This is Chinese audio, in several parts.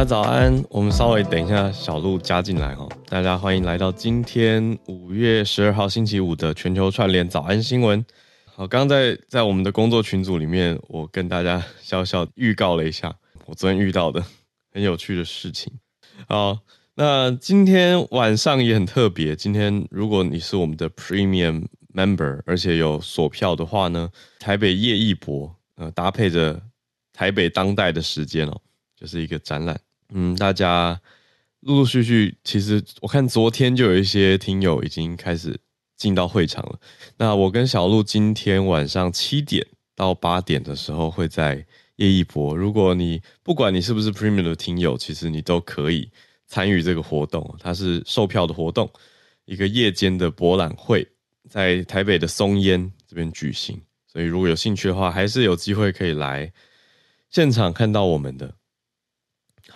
家早安，我们稍微等一下小鹿加进来哦。大家欢迎来到今天五月十二号星期五的全球串联早安新闻。好，刚在在我们的工作群组里面，我跟大家小小预告了一下我昨天遇到的很有趣的事情。好，那今天晚上也很特别。今天如果你是我们的 Premium Member，而且有锁票的话呢，台北叶艺博呃搭配着台北当代的时间哦，就是一个展览。嗯，大家陆陆续续，其实我看昨天就有一些听友已经开始进到会场了。那我跟小路今天晚上七点到八点的时候会在叶艺博。如果你不管你是不是 Premium 的听友，其实你都可以参与这个活动。它是售票的活动，一个夜间的博览会，在台北的松烟这边举行。所以如果有兴趣的话，还是有机会可以来现场看到我们的。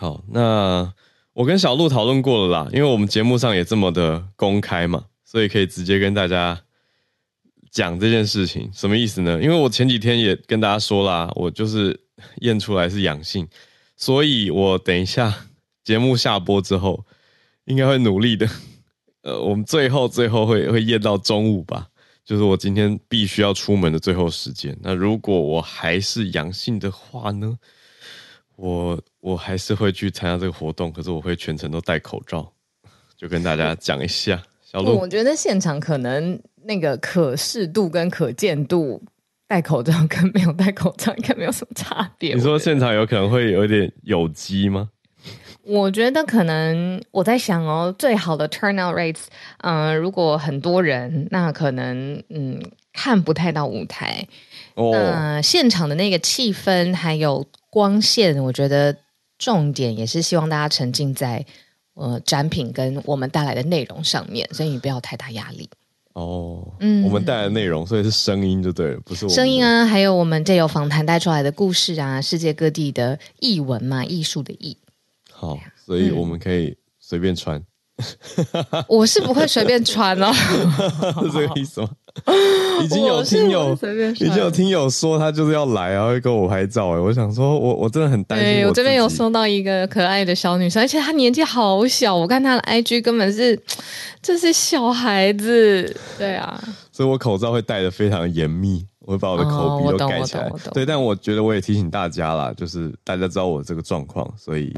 好，那我跟小鹿讨论过了啦，因为我们节目上也这么的公开嘛，所以可以直接跟大家讲这件事情。什么意思呢？因为我前几天也跟大家说啦，我就是验出来是阳性，所以我等一下节目下播之后，应该会努力的。呃，我们最后最后会会验到中午吧，就是我今天必须要出门的最后时间。那如果我还是阳性的话呢？我我还是会去参加这个活动，可是我会全程都戴口罩，就跟大家讲一下。小鹿，我觉得现场可能那个可视度跟可见度，戴口罩跟没有戴口罩应该没有什么差别。你说现场有可能会有一点有机吗？我觉得可能我在想哦，最好的 turnout rates，嗯、呃，如果很多人，那可能嗯看不太到舞台。哦，那现场的那个气氛还有。光线，我觉得重点也是希望大家沉浸在呃展品跟我们带来的内容上面，所以你不要太大压力。哦，嗯，我们带来的内容，所以是声音就对了，不是声音啊，还有我们这有访谈带出来的故事啊，世界各地的译文嘛，艺术的艺。好，所以我们可以随便穿。嗯我是不会随便穿哦，是这个意思吗？已经有听友，已经有听友说他就是要来啊，会跟我拍照哎。我想说我，我我真的很担心我。对，我这边有收到一个可爱的小女生，而且她年纪好小，我看她的 IG 根本是这是小孩子。对啊，所以我口罩会戴的非常严密，我会把我的口鼻都盖起来。对，但我觉得我也提醒大家啦，就是大家知道我这个状况，所以。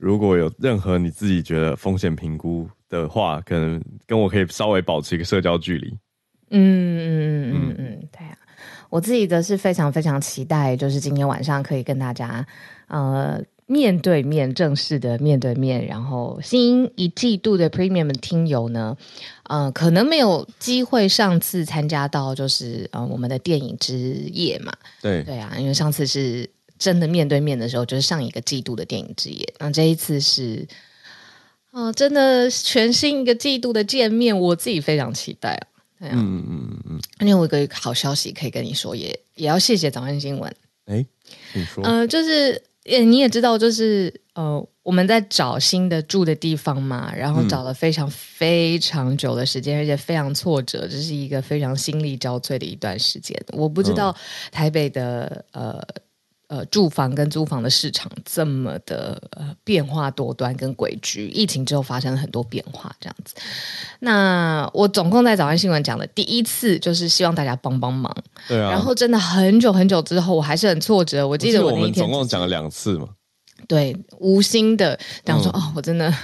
如果有任何你自己觉得风险评估的话，可能跟我可以稍微保持一个社交距离。嗯嗯嗯嗯嗯，对啊，我自己则是非常非常期待，就是今天晚上可以跟大家呃面对面正式的面对面，然后新一季度的 Premium 听友呢，呃，可能没有机会上次参加到，就是呃我们的电影之夜嘛。对对啊，因为上次是。真的面对面的时候，就是上一个季度的电影之夜。那这一次是，哦、呃，真的全新一个季度的见面，我自己非常期待啊。对啊，嗯嗯嗯嗯。因为我有一个好消息可以跟你说，也也要谢谢早安新闻。哎，你说，呃，就是，你也知道，就是，呃，我们在找新的住的地方嘛，然后找了非常非常久的时间，嗯、而且非常挫折，这是一个非常心力交瘁的一段时间。我不知道台北的，嗯、呃。呃，住房跟租房的市场这么的呃变化多端跟诡谲，疫情之后发生了很多变化，这样子。那我总共在早安新闻讲的第一次，就是希望大家帮帮忙。对啊。然后真的很久很久之后，我还是很挫折。我记得我们总共讲了两次嘛。对，无心的，然后说、嗯、哦，我真的。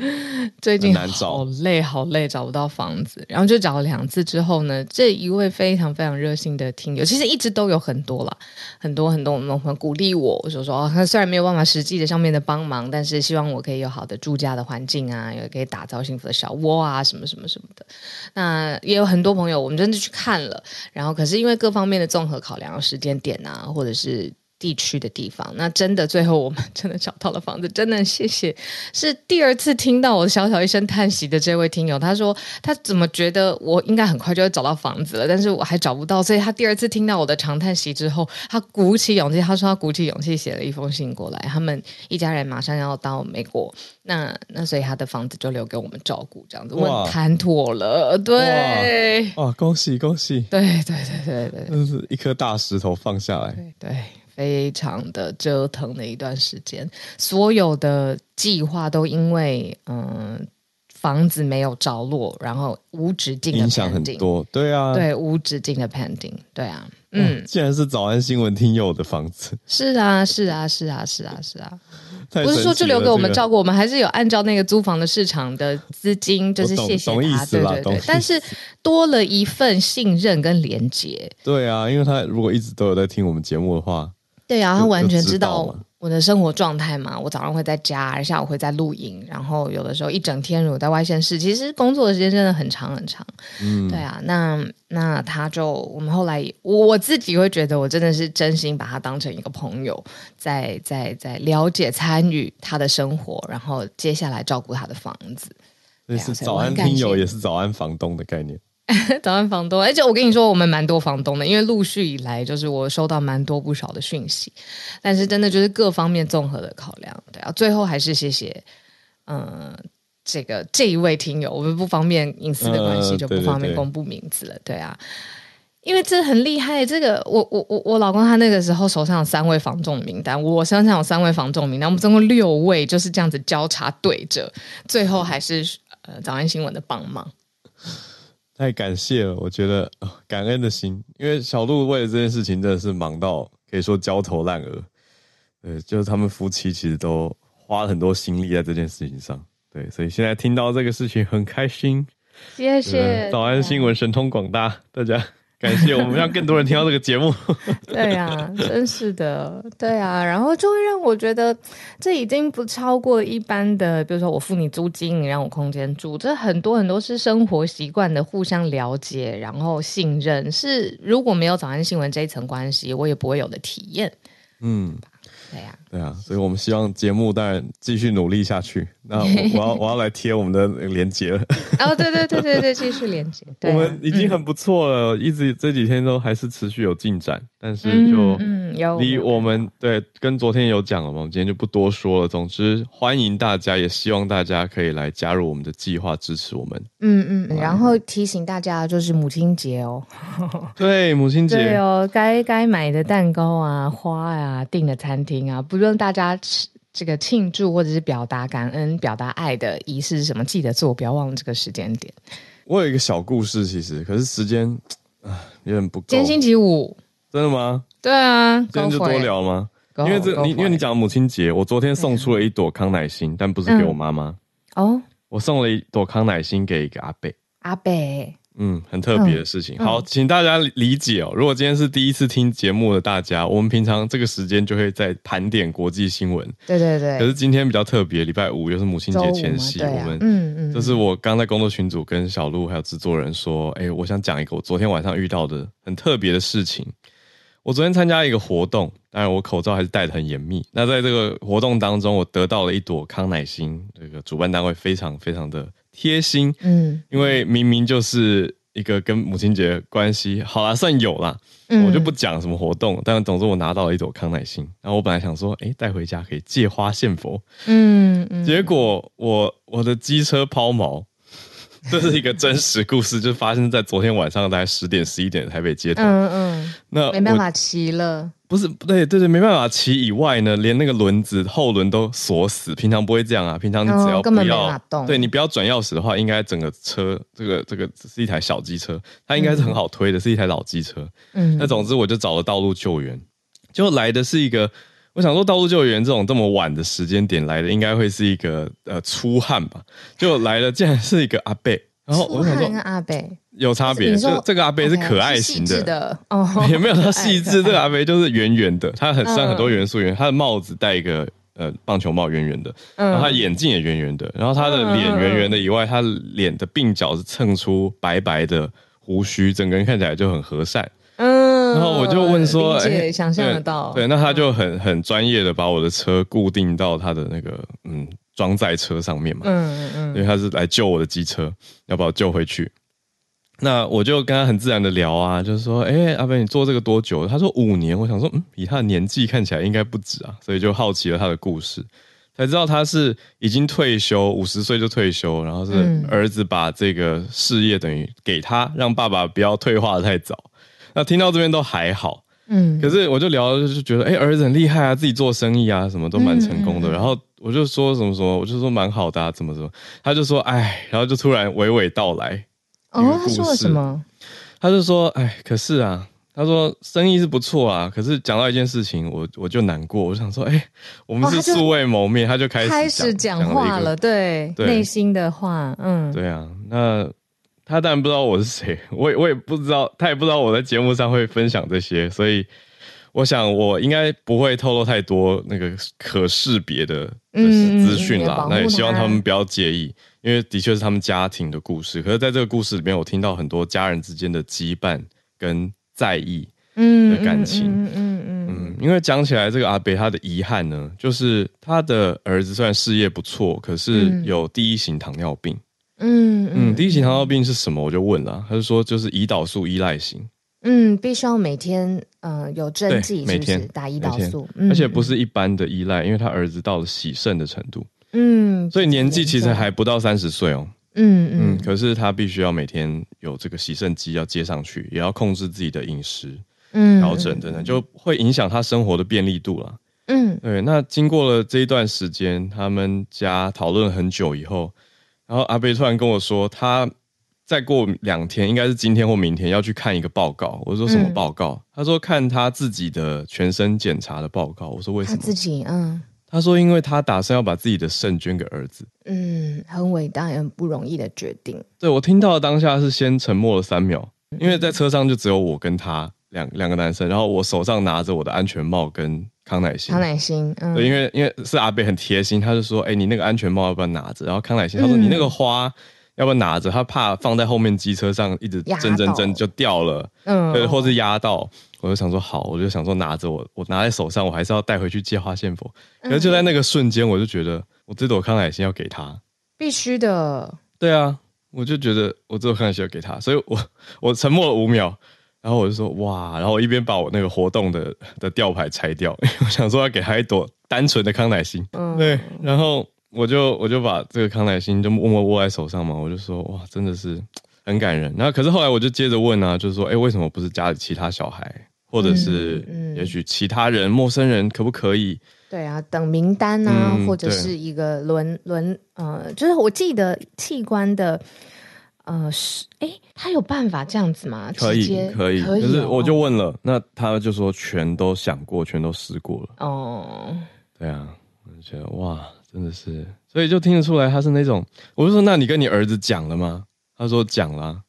最近好累，好累，找不到房子，然后就找了两次之后呢，这一位非常非常热心的听友，其实一直都有很多啦，很多很多我们很鼓励我，我就说哦，他虽然没有办法实际的上面的帮忙，但是希望我可以有好的住家的环境啊，也可以打造幸福的小窝啊，什么什么什么的。那也有很多朋友，我们真的去看了，然后可是因为各方面的综合考量，时间点啊，或者是。地区的地方，那真的最后我们 真的找到了房子，真的谢谢。是第二次听到我小小一声叹息的这位听友，他说他怎么觉得我应该很快就会找到房子了，但是我还找不到，所以他第二次听到我的长叹息之后，他鼓起勇气，他说他鼓起勇气写了一封信过来，他们一家人马上要到美国，那那所以他的房子就留给我们照顾，这样子。我谈妥了，对，哇，恭喜恭喜，对对对对对，真是一颗大石头放下来，对。对非常的折腾的一段时间，所有的计划都因为嗯。房子没有着落，然后无止境的影响很多，对啊，对，无止境的 pending，对啊，嗯，既然是早安新闻听友的房子，是啊，是啊，是啊，是啊，是啊，不是说就留给我们照顾，我们还是有按照那个租房的市场的资金，就是谢谢他，对对对，但是多了一份信任跟连结，对啊，因为他如果一直都有在听我们节目的话，对啊，他完全知道。我的生活状态嘛，我早上会在家，下午会在露营，然后有的时候一整天如果在外县市，其实工作的时间真的很长很长。嗯，对啊，那那他就我们后来我自己会觉得，我真的是真心把他当成一个朋友，在在在了解参与他的生活，然后接下来照顾他的房子。这是早安听友，也是早安房东的概念。早安，房东。而且我跟你说，我们蛮多房东的，因为陆续以来，就是我收到蛮多不少的讯息。但是真的就是各方面综合的考量，对啊。最后还是谢谢，嗯、呃，这个这一位听友，我们不方便隐私的关系，就不方便公布名字了，对啊。因为这很厉害，这个我我我我老公他那个时候手上有三位房仲名单，我身上有三位房仲名单，我们总共六位，就是这样子交叉对着，最后还是呃早安新闻的帮忙。太感谢了，我觉得感恩的心，因为小鹿为了这件事情真的是忙到可以说焦头烂额。对，就是他们夫妻其实都花了很多心力在这件事情上。对，所以现在听到这个事情很开心。谢谢。早安新闻神通广大，大家。感谢我们让更多人听到这个节目。对呀、啊，真是的，对啊，然后就会让我觉得这已经不超过一般的，比如说我付你租金，你让我空间住，这很多很多是生活习惯的互相了解，然后信任，是如果没有早安新闻这一层关系，我也不会有的体验。嗯。对呀，对啊，所以我们希望节目当然继续努力下去。那我，我要我要来贴我们的连接了。哦，对对对对对，继续连结。我们已经很不错了，嗯、一直这几天都还是持续有进展，但是就嗯，离我们、嗯、对跟昨天有讲了嘛，我们今天就不多说了。总之，欢迎大家，也希望大家可以来加入我们的计划，支持我们。嗯嗯，然后提醒大家，就是母亲节哦。对，母亲节对哦，该该买的蛋糕啊、花呀、啊、订的餐厅。啊，不论大家这个庆祝或者是表达感恩、表达爱的仪式是什么，记得做，不要忘了这个时间点。我有一个小故事，其实可是时间啊有点不够。今天星期五，真的吗？对啊，今天就多聊吗？因为这你因为你讲母亲节，我昨天送出了一朵康乃馨，但不是给我妈妈哦，我送了一朵康乃馨给一个阿贝。阿伯。嗯，很特别的事情。嗯、好，请大家理解哦。如果今天是第一次听节目的大家，我们平常这个时间就会在盘点国际新闻。对对对。可是今天比较特别，礼拜五又是母亲节前夕，啊、我们嗯嗯，这是我刚在工作群组跟小鹿还有制作人说，哎，我想讲一个我昨天晚上遇到的很特别的事情。我昨天参加一个活动，当然我口罩还是戴得很严密。那在这个活动当中，我得到了一朵康乃馨，这个主办单位非常非常的。贴心，嗯，因为明明就是一个跟母亲节关系好啦，算有啦，嗯，我就不讲什么活动，但总之我拿到了一朵康乃馨，然后我本来想说，哎，带回家可以借花献佛，嗯嗯，结果我我的机车抛锚，这是一个真实故事，就发生在昨天晚上大概十点十一点的台北街头，嗯嗯，那没办法骑了。不是，不对，对对，没办法骑以外呢，连那个轮子后轮都锁死。平常不会这样啊，平常你只要不要。对，你不要转钥匙的话，应该整个车这个这个是一台小机车，它应该是很好推的，嗯、是一台老机车。嗯，那总之我就找了道路救援，就来的是一个，我想说道路救援这种这么晚的时间点来的，应该会是一个呃粗汉吧，就来了竟然是一个阿贝。然后我想说，阿伯有差别，就这个阿伯是可爱型的，哦，也没有他细致。这个阿伯就是圆圆的，他很像很多元素圆，他的帽子戴一个呃棒球帽，圆圆的，然后他眼镜也圆圆的，然后他的脸圆圆的以外，他脸的鬓角是蹭出白白的胡须，整个人看起来就很和善。嗯，然后我就问说，哎，想象得到，对，那他就很很专业的把我的车固定到他的那个嗯。装在车上面嘛，嗯嗯，因为他是来救我的机车，要把我救回去。那我就跟他很自然的聊啊，就是说，哎、欸，阿伯，你做这个多久？他说五年。我想说，嗯，以他的年纪看起来应该不止啊，所以就好奇了他的故事，才知道他是已经退休，五十岁就退休，然后是儿子把这个事业等于给他，让爸爸不要退化的太早。那听到这边都还好。嗯，可是我就聊就觉得，哎、欸，儿子很厉害啊，自己做生意啊，什么都蛮成功的。嗯、然后我就说什么什么，我就说蛮好的，啊，怎么怎么，他就说，哎，然后就突然娓娓道来。哦，他说了什么？他就说，哎，可是啊。他说生意是不错啊，可是讲到一件事情，我我就难过。我想说，哎、欸，我们是素未谋面，哦、他，就他就开始开始讲话了，对，对内心的话，嗯，对啊。那他当然不知道我是谁，我也我也不知道，他也不知道我在节目上会分享这些，所以我想我应该不会透露太多那个可识别的资讯啦。那也希望他们不要介意，因为的确是他们家庭的故事。可是在这个故事里面，我听到很多家人之间的羁绊跟。在意的感情，嗯嗯嗯，嗯，嗯，因为讲起来，这个阿北他的遗憾呢，就是他的儿子虽然事业不错，可是有第一型糖尿病。嗯嗯，嗯，第一型糖尿病是什么？我就问了，他就说就是胰岛素依赖型。嗯，必须要每天呃有针剂，每天打胰岛素，而且不是一般的依赖，因为他儿子到了洗肾的程度。嗯，所以年纪其实还不到三十岁哦。嗯嗯，可是他必须要每天有这个洗肾机要接上去，也要控制自己的饮食，嗯，调整等等，就会影响他生活的便利度了。嗯，对。那经过了这一段时间，他们家讨论很久以后，然后阿贝突然跟我说，他再过两天，应该是今天或明天要去看一个报告。我说什么报告？嗯，他说看他自己的全身检查的报告。我说为什么？他自己嗯。他说：“因为他打算要把自己的肾捐给儿子。”嗯，很伟大也很不容易的决定。对，我听到的当下是先沉默了三秒，因为在车上就只有我跟他两两个男生，然后我手上拿着我的安全帽跟康乃馨。康乃馨，嗯，对，因为因为是阿伯很贴心，他就说：“哎、欸，你那个安全帽要不要拿着？”然后康乃馨他说：“你那个花。”要不要拿着？他怕放在后面机车上一直震震震就掉了，嗯，对，或是压到。我就想说好，我就想说拿着我，我拿在手上，我还是要带回去借花献佛。可是就在那个瞬间，我就觉得我这朵康乃馨要给他，必须的。对啊，我就觉得我这朵康乃馨要给他，所以我我沉默了五秒，然后我就说哇，然后我一边把我那个活动的的吊牌拆掉，我想说要给他一朵单纯的康乃馨，嗯，对，然后。我就我就把这个康乃馨就默默握在手上嘛，我就说哇，真的是很感人。然后可是后来我就接着问啊，就是说，哎，为什么不是家里其他小孩，或者是也许其他人、陌生人可不可以？对啊，等名单啊，或者是一个轮轮呃，就是我记得器官的呃是，哎，他有办法这样子吗？可以可以，可以。可是我就问了，那他就说全都想过，全都试过了。哦，对啊，我就觉得哇。真的是，所以就听得出来他是那种，我就说，那你跟你儿子讲了吗？他说讲了。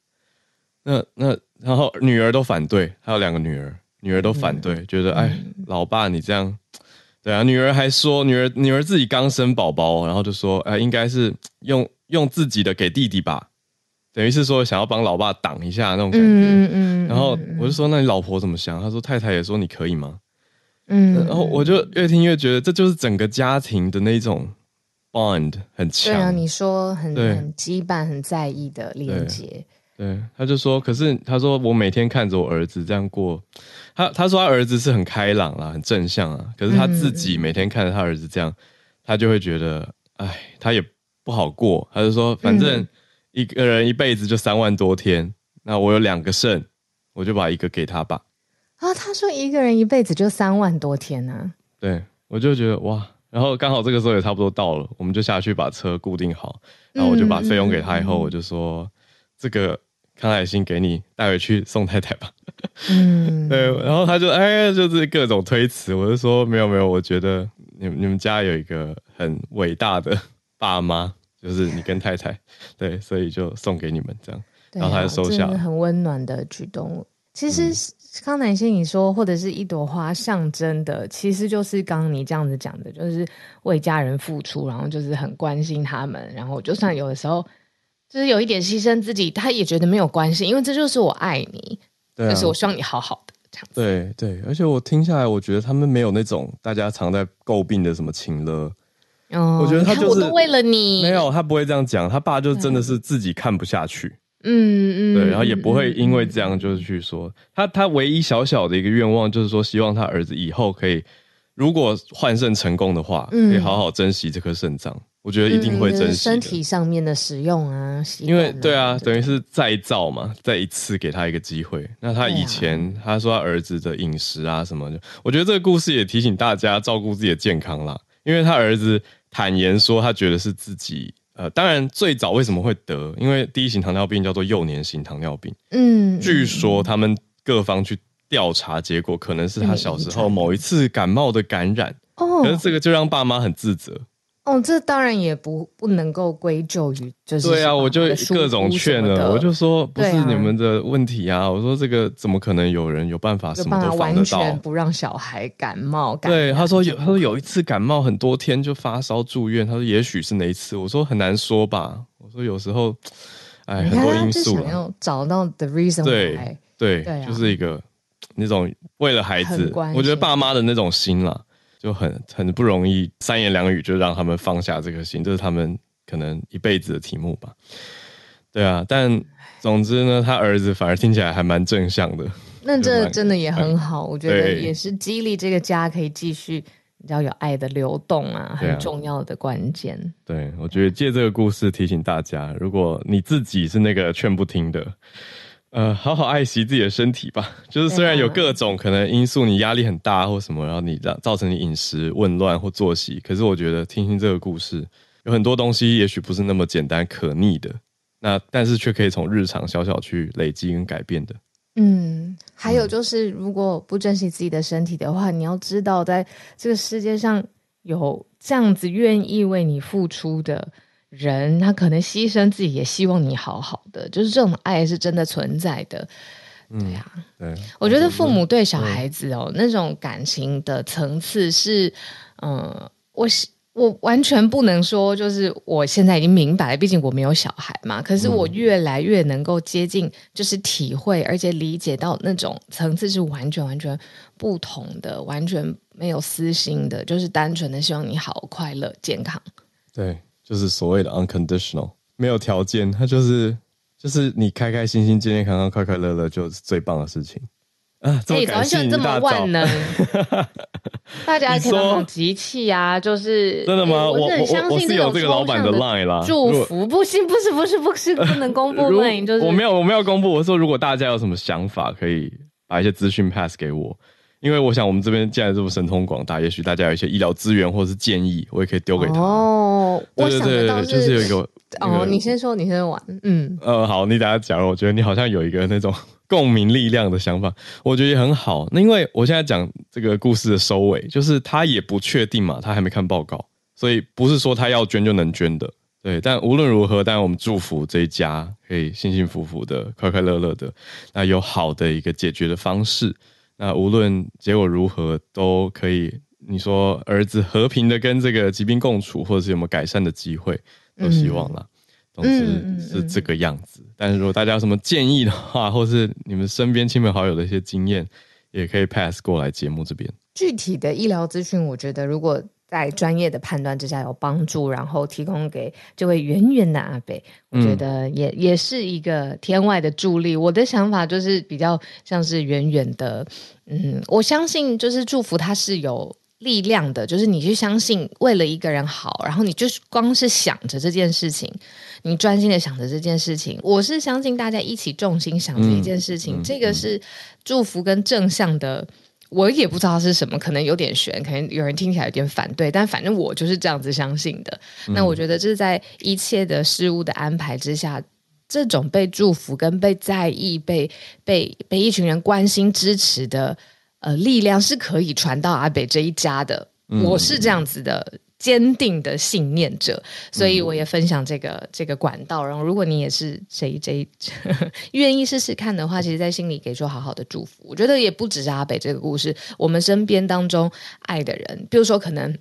那那然后女儿都反对，还有两个女儿，女儿都反对，嗯、觉得哎，老爸你这样，对啊，女儿还说，女儿女儿自己刚生宝宝，然后就说，哎，应该是用用自己的给弟弟吧，等于是说想要帮老爸挡一下那种感觉。嗯嗯。然后我就说，那你老婆怎么想？她说太太也说你可以吗？嗯，然后我就越听越觉得，这就是整个家庭的那种 bond 很强。对啊，你说很很羁绊、很在意的连接。对，他就说，可是他说我每天看着我儿子这样过，他他说他儿子是很开朗啦，很正向啊。可是他自己每天看着他儿子这样，他就会觉得，哎，他也不好过。他就说，反正一个人一辈子就三万多天，那我有两个肾，我就把一个给他吧。啊、哦，他说一个人一辈子就三万多天呢、啊。对，我就觉得哇，然后刚好这个时候也差不多到了，我们就下去把车固定好，然后我就把费用给他以后，嗯、我就说、嗯、这个康乃馨给你带回去送太太吧。嗯，对，然后他就哎，就是各种推辞，我就说没有没有，我觉得你你们家有一个很伟大的爸妈，就是你跟太太，对，所以就送给你们这样，然后他就收下了，很温暖的举动。其实、嗯。康乃馨，你说或者是一朵花象征的，其实就是刚刚你这样子讲的，就是为家人付出，然后就是很关心他们，然后就算有的时候就是有一点牺牲自己，他也觉得没有关系，因为这就是我爱你，对啊，就是我希望你好好的这样子。对对，而且我听下来，我觉得他们没有那种大家常在诟病的什么情勒。哦，我觉得他就是我都为了你，没有他不会这样讲，他爸就真的是自己看不下去。嗯嗯，对，然后也不会因为这样就是去说、嗯、他，他唯一小小的一个愿望就是说，希望他儿子以后可以，如果换肾成功的话，可以好好珍惜这颗肾脏。我觉得一定会珍惜、嗯、身体上面的使用啊，啊因为对啊，等于是再造嘛，再一次给他一个机会。那他以前、啊、他说他儿子的饮食啊什么的，我觉得这个故事也提醒大家照顾自己的健康啦。因为他儿子坦言说，他觉得是自己呃，当然最早为什么会得，因为第一型糖尿病叫做幼年型糖尿病。嗯，据说他们各方去调查，结果可能是他小时候某一次感冒的感染。哦，可是这个就让爸妈很自责。哦，这当然也不不能够归咎于，就是对啊，我就各种劝了，我就说不是你们的问题啊，啊我说这个怎么可能有人有办法什么都防得到？完全不让小孩感冒，感对，他说有，他说有一次感冒很多天就发烧住院，他说也许是哪一次，我说很难说吧，我说有时候，哎，很多因素，要找到 the reason，对对，对啊，就是一个那种为了孩子，我觉得爸妈的那种心啦。就很很不容易，三言两语就让他们放下这颗心，这是他们可能一辈子的题目吧。对啊，但总之呢，他儿子反而听起来还蛮正向的。那这真的也很好，我觉得也是激励这个家可以继续比较有爱的流动啊，很重要的关键。对啊，对，我觉得借这个故事提醒大家，如果你自己是那个劝不听的。呃，好好爱惜自己的身体吧。就是虽然有各种可能因素，你压力很大或什么，然后你让造成你饮食紊乱或作息，可是我觉得听听这个故事，有很多东西也许不是那么简单可逆的，那但是却可以从日常小小去累积跟改变的。嗯，还有就是，如果不珍惜自己的身体的话，你要知道，在这个世界上有这样子愿意为你付出的。人他可能牺牲自己，也希望你好好的，就是这种爱是真的存在的。对呀、啊，对，我觉得父母对小孩子哦，那种感情的层次是，嗯，我我完全不能说，就是我现在已经明白了，毕竟我没有小孩嘛。可是我越来越能够接近，就是体会，而且理解到那种层次是完全完全不同的，完全没有私心的，就是单纯的希望你好、快乐、健康。对。就是所谓的 unconditional，没有条件，他就是就是你开开心心、健健康康、快快乐乐，就是最棒的事情啊！这么感谢你，这么万能，大家可能很集气啊！就是真的吗？我我我是有这个老板的 line 啦，祝福不行，不是不是不是不能公布 line，就是我没有我没有公布。我说如果大家有什么想法，可以把一些资讯 pass 给我。因为我想，我们这边既然这么神通广大，也许大家有一些医疗资源或者是建议，我也可以丢给他。哦，对对对，是就是有一个哦，你先说，你先玩，嗯，呃，好，你等下讲，我觉得你好像有一个那种 共鸣力量的想法，我觉得也很好。那因为我现在讲这个故事的收尾，就是他也不确定嘛，他还没看报告，所以不是说他要捐就能捐的。对，但无论如何，当然我们祝福这一家可以幸幸福福的、快快乐乐的，那有好的一个解决的方式。那无论结果如何，都可以。你说儿子和平的跟这个疾病共处，或者是有没有改善的机会，都希望啦。总之是这个样子。但是如果大家有什么建议的话，或是你们身边亲朋好友的一些经验，也可以 pass 过来节目这边。具体的医疗资讯，我觉得如果。在专业的判断之下有帮助，然后提供给这位圆圆的阿北，我觉得也、嗯、也是一个天外的助力。我的想法就是比较像是圆圆的，嗯，我相信就是祝福他是有力量的，就是你去相信为了一个人好，然后你就是光是想着这件事情，你专心的想着这件事情，我是相信大家一起重心想着一件事情，嗯、这个是祝福跟正向的。我也不知道是什么，可能有点悬，可能有人听起来有点反对，但反正我就是这样子相信的。嗯、那我觉得这是在一切的事物的安排之下，这种被祝福跟被在意、被被被一群人关心支持的呃力量是可以传到阿北这一家的。嗯、我是这样子的。坚定的信念者，所以我也分享这个、嗯、这个管道。然后，如果你也是谁谁 愿意试试看的话，其实，在心里给出好好的祝福。我觉得也不只是阿北这个故事，我们身边当中爱的人，比如说可能，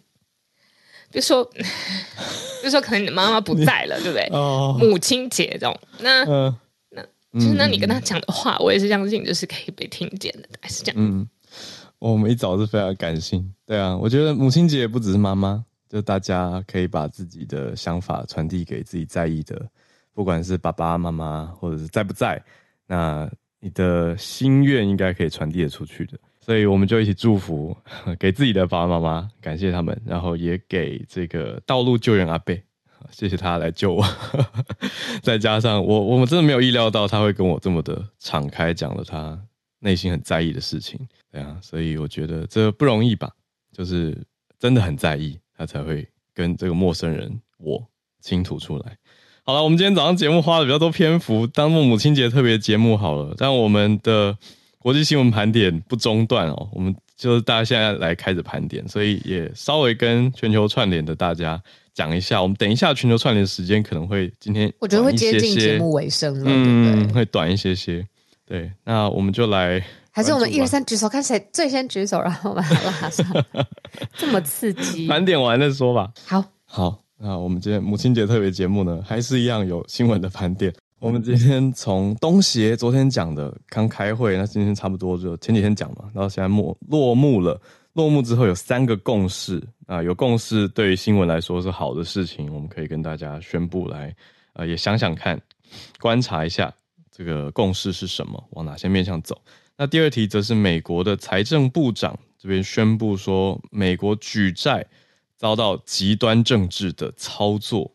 比如说，比如说可能你妈妈不在了，对不对？哦，母亲节这种，那、呃、那就是那你跟他讲的话，我也是相信，就是可以被听见的，还是这样。嗯，我们一早是非常感性，对啊，我觉得母亲节也不只是妈妈。就大家可以把自己的想法传递给自己在意的，不管是爸爸妈妈或者是在不在，那你的心愿应该可以传递得出去的。所以我们就一起祝福 给自己的爸爸妈妈，感谢他们，然后也给这个道路救援阿贝谢谢他来救我。再加上我，我们真的没有意料到他会跟我这么的敞开，讲了他内心很在意的事情。对啊，所以我觉得这不容易吧，就是真的很在意，他才会跟这个陌生人我倾吐出来。好了，我们今天早上节目花了比较多篇幅，当做母亲节特别节目好了。但我们的国际新闻盘点不中断哦，我们就是大家现在来开始盘点，所以也稍微跟全球串联的大家讲一下。我们等一下全球串联时间可能会今天我觉得会接近节目尾声了，嗯，对对会短一些些。对，那我们就来，还是我们一二三举手，看谁最先举手，然后把它拉上，这么刺激。盘点完再说吧。好，好。那我们今天母亲节特别节目呢，还是一样有新闻的盘点。我们今天从东协昨天讲的刚开会，那今天差不多就前几天讲嘛，然后现在落落幕了。落幕之后有三个共识啊，有共识对于新闻来说是好的事情，我们可以跟大家宣布来，呃，也想想看，观察一下这个共识是什么，往哪些面向走。那第二题则是美国的财政部长这边宣布说，美国举债。遭到极端政治的操作，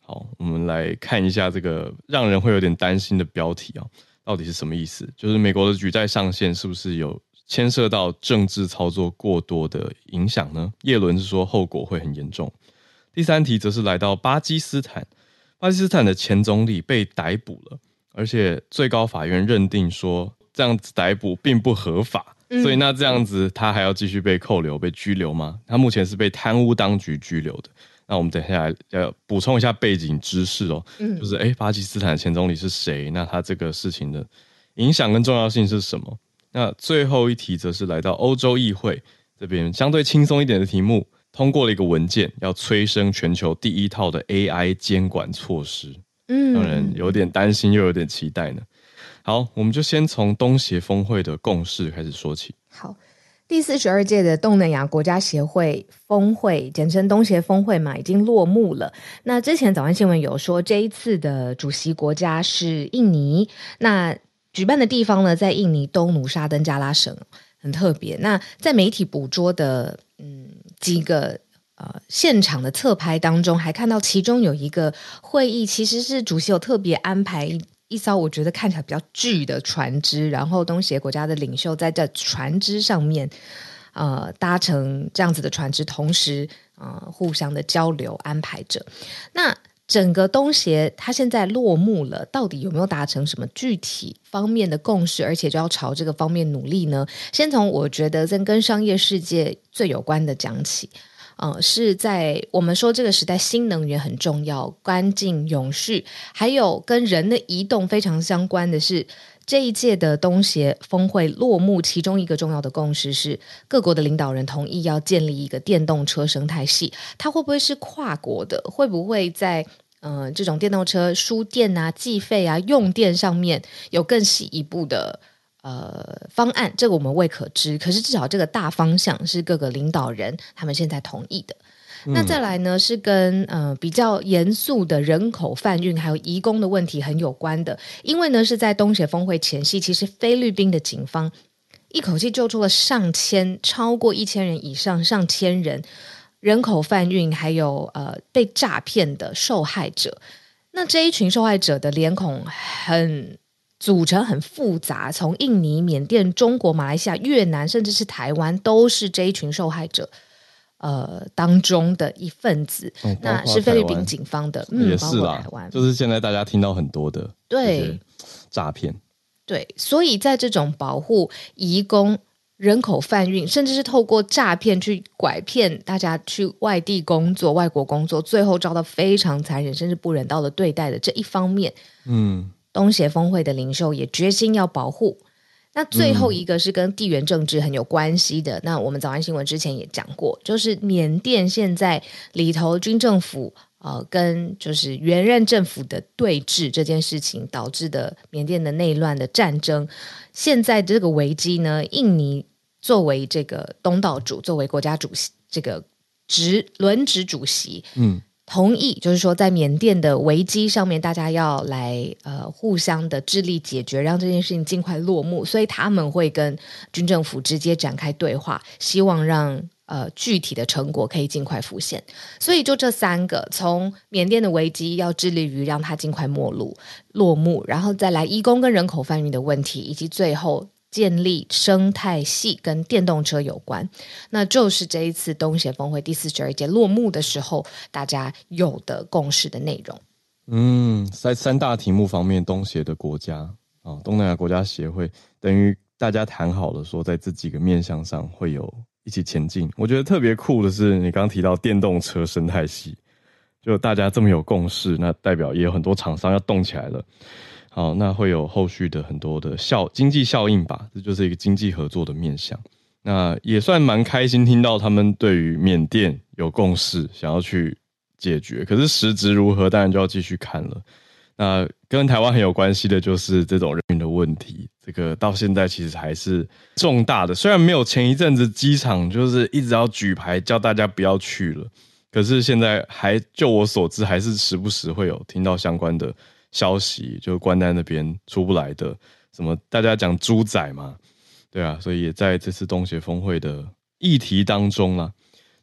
好，我们来看一下这个让人会有点担心的标题啊，到底是什么意思？就是美国的举债上限是不是有牵涉到政治操作过多的影响呢？叶伦是说后果会很严重。第三题则是来到巴基斯坦，巴基斯坦的前总理被逮捕了，而且最高法院认定说这样子逮捕并不合法。所以那这样子，他还要继续被扣留、被拘留吗？他目前是被贪污当局拘留的。那我们等一下来要补充一下背景知识哦，就是哎，巴基斯坦前总理是谁？那他这个事情的影响跟重要性是什么？那最后一题则是来到欧洲议会这边，相对轻松一点的题目，通过了一个文件，要催生全球第一套的 AI 监管措施。嗯，让人有点担心，又有点期待呢。好，我们就先从东协峰会的共识开始说起。好，第四十二届的东南亚国家协会峰会，简称东协峰会嘛，已经落幕了。那之前早安新闻有说，这一次的主席国家是印尼，那举办的地方呢，在印尼东努沙登加拉省，很特别。那在媒体捕捉的嗯几个呃现场的侧拍当中，还看到其中有一个会议，其实是主席有特别安排。一艘我觉得看起来比较巨的船只，然后东协国家的领袖在这船只上面，呃，搭乘这样子的船只，同时呃互相的交流安排着。那整个东协它现在落幕了，到底有没有达成什么具体方面的共识，而且就要朝这个方面努力呢？先从我觉得跟跟商业世界最有关的讲起。呃，是在我们说这个时代，新能源很重要，干净永续，还有跟人的移动非常相关的是，这一届的东协峰会落幕，其中一个重要的共识是，各国的领导人同意要建立一个电动车生态系，它会不会是跨国的？会不会在呃这种电动车输电啊、计费啊、用电上面有更细一步的？呃，方案这个我们未可知，可是至少这个大方向是各个领导人他们现在同意的。嗯、那再来呢，是跟呃比较严肃的人口贩运还有移工的问题很有关的，因为呢是在东协峰会前夕，其实菲律宾的警方一口气救出了上千，超过一千人以上，上千人人口贩运还有呃被诈骗的受害者。那这一群受害者的脸孔很。组成很复杂，从印尼、缅甸、中国、马来西亚、越南，甚至是台湾，都是这一群受害者呃当中的一份子。嗯、那是菲律宾警方的，嗯，也是啦，就是现在大家听到很多的对。诈骗，对，所以在这种保护移工、人口贩运，甚至是透过诈骗去拐骗大家去外地工作、外国工作，最后遭到非常残忍甚至不人道的对待的这一方面，嗯。东协峰会的领袖也决心要保护。那最后一个是跟地缘政治很有关系的。嗯、那我们早安新闻之前也讲过，就是缅甸现在里头军政府呃跟就是原任政府的对峙这件事情导致的缅甸的内乱的战争。现在这个危机呢，印尼作为这个东道主，作为国家主席，这个职轮值主席，嗯。同意，就是说，在缅甸的危机上面，大家要来呃互相的致力解决，让这件事情尽快落幕。所以他们会跟军政府直接展开对话，希望让呃具体的成果可以尽快浮现。所以就这三个，从缅甸的危机要致力于让它尽快没落落幕，然后再来移工跟人口贩运的问题，以及最后。建立生态系跟电动车有关，那就是这一次东协峰会第四十二届落幕的时候，大家有的共识的内容。嗯，在三大题目方面，东协的国家啊、哦，东南亚国家协会等于大家谈好了，说在这几个面向上会有一起前进。我觉得特别酷的是，你刚刚提到电动车生态系，就大家这么有共识，那代表也有很多厂商要动起来了。好，那会有后续的很多的效经济效应吧，这就是一个经济合作的面向。那也算蛮开心听到他们对于缅甸有共识，想要去解决。可是实质如何，当然就要继续看了。那跟台湾很有关系的就是这种人员的问题，这个到现在其实还是重大的。虽然没有前一阵子机场就是一直要举牌叫大家不要去了，可是现在还就我所知，还是时不时会有听到相关的。消息就关丹那边出不来的，什么大家讲猪仔嘛，对啊，所以也在这次东协峰会的议题当中啦。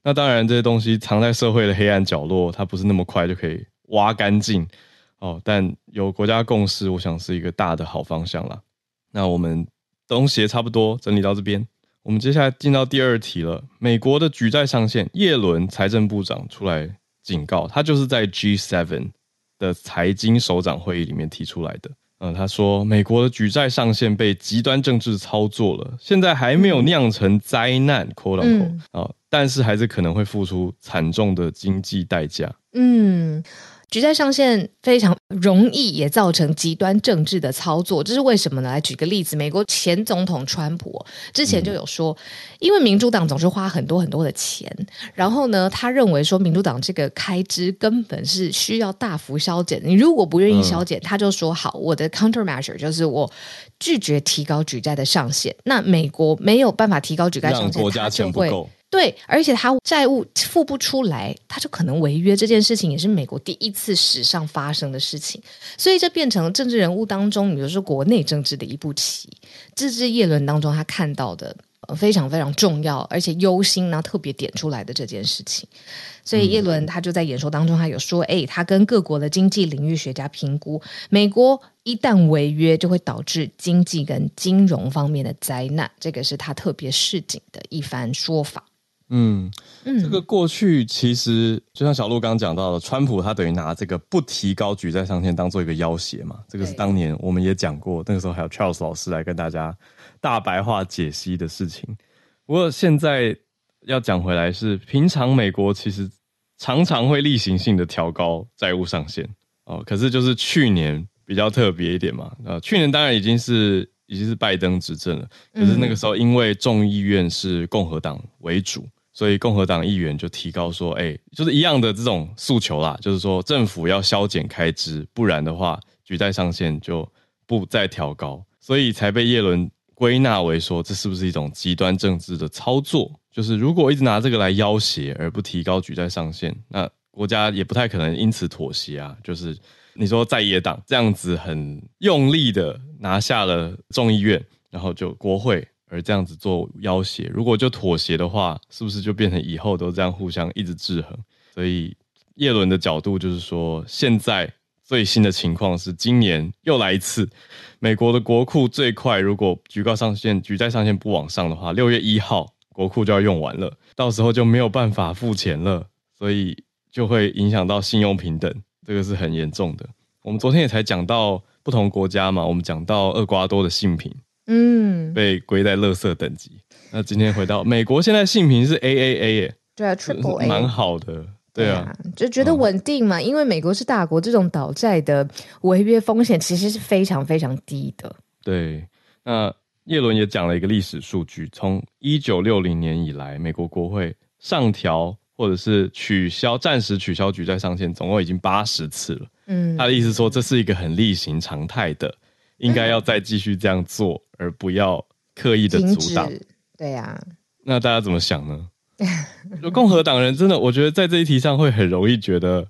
那当然这些东西藏在社会的黑暗角落，它不是那么快就可以挖干净哦。但有国家共识，我想是一个大的好方向啦。那我们东协差不多整理到这边，我们接下来进到第二题了。美国的举债上限，叶伦财政部长出来警告，他就是在 G7。的财经首长会议里面提出来的，嗯，他说美国的举债上限被极端政治操作了，现在还没有酿成灾难，quote unquote 啊，但是还是可能会付出惨重的经济代价，嗯。举债上限非常容易也造成极端政治的操作，这是为什么呢？来举个例子，美国前总统川普之前就有说，因为民主党总是花很多很多的钱，然后呢，他认为说民主党这个开支根本是需要大幅削减，你如果不愿意削减，他就说好，我的 countermeasure 就是我拒绝提高举债的上限。那美国没有办法提高举债上限，国家钱不够。对，而且他债务付不出来，他就可能违约。这件事情也是美国第一次史上发生的事情，所以这变成政治人物当中，比如说国内政治的一步棋。这是叶伦当中他看到的非常非常重要，而且忧心呢特别点出来的这件事情。所以叶伦他就在演说当中，他有说：“哎，他跟各国的经济领域学家评估，美国一旦违约，就会导致经济跟金融方面的灾难。”这个是他特别示警的一番说法。嗯，这个过去其实就像小鹿刚刚讲到的，川普他等于拿这个不提高举债上限当做一个要挟嘛。这个是当年我们也讲过，那个时候还有 Charles 老师来跟大家大白话解析的事情。不过现在要讲回来是，平常美国其实常常会例行性的调高债务上限哦。可是就是去年比较特别一点嘛，呃，去年当然已经是。已经是拜登执政了，可是那个时候因为众议院是共和党为主，所以共和党议员就提高说：“哎，就是一样的这种诉求啦，就是说政府要削减开支，不然的话举债上限就不再调高。”所以才被叶伦归纳为说，这是不是一种极端政治的操作？就是如果一直拿这个来要挟，而不提高举债上限，那国家也不太可能因此妥协啊。就是。你说在野党这样子很用力的拿下了众议院，然后就国会，而这样子做要挟，如果就妥协的话，是不是就变成以后都这样互相一直制衡？所以叶伦的角度就是说，现在最新的情况是今年又来一次，美国的国库最快如果举高上限、举债上限不往上的话，六月一号国库就要用完了，到时候就没有办法付钱了，所以就会影响到信用平等。这个是很严重的。我们昨天也才讲到不同国家嘛，我们讲到厄瓜多的信评，嗯，被归在垃圾等级。那今天回到 美国，现在信评是 AAA 耶，对啊，Triple A，蛮好的，对啊，对啊，就觉得稳定嘛。嗯，因为美国是大国，这种倒债的违约风险其实是非常非常低的。对，那叶伦也讲了一个历史数据，从一九六零年以来，美国国会上调。或者是取消，暂时取消举债上限，总共已经八十次了。嗯，他的意思说，这是一个很例行常态的，应该要再继续这样做，而不要刻意的阻挡。对呀、啊，那大家怎么想呢？共和党人真的，我觉得在这一题上会很容易觉得，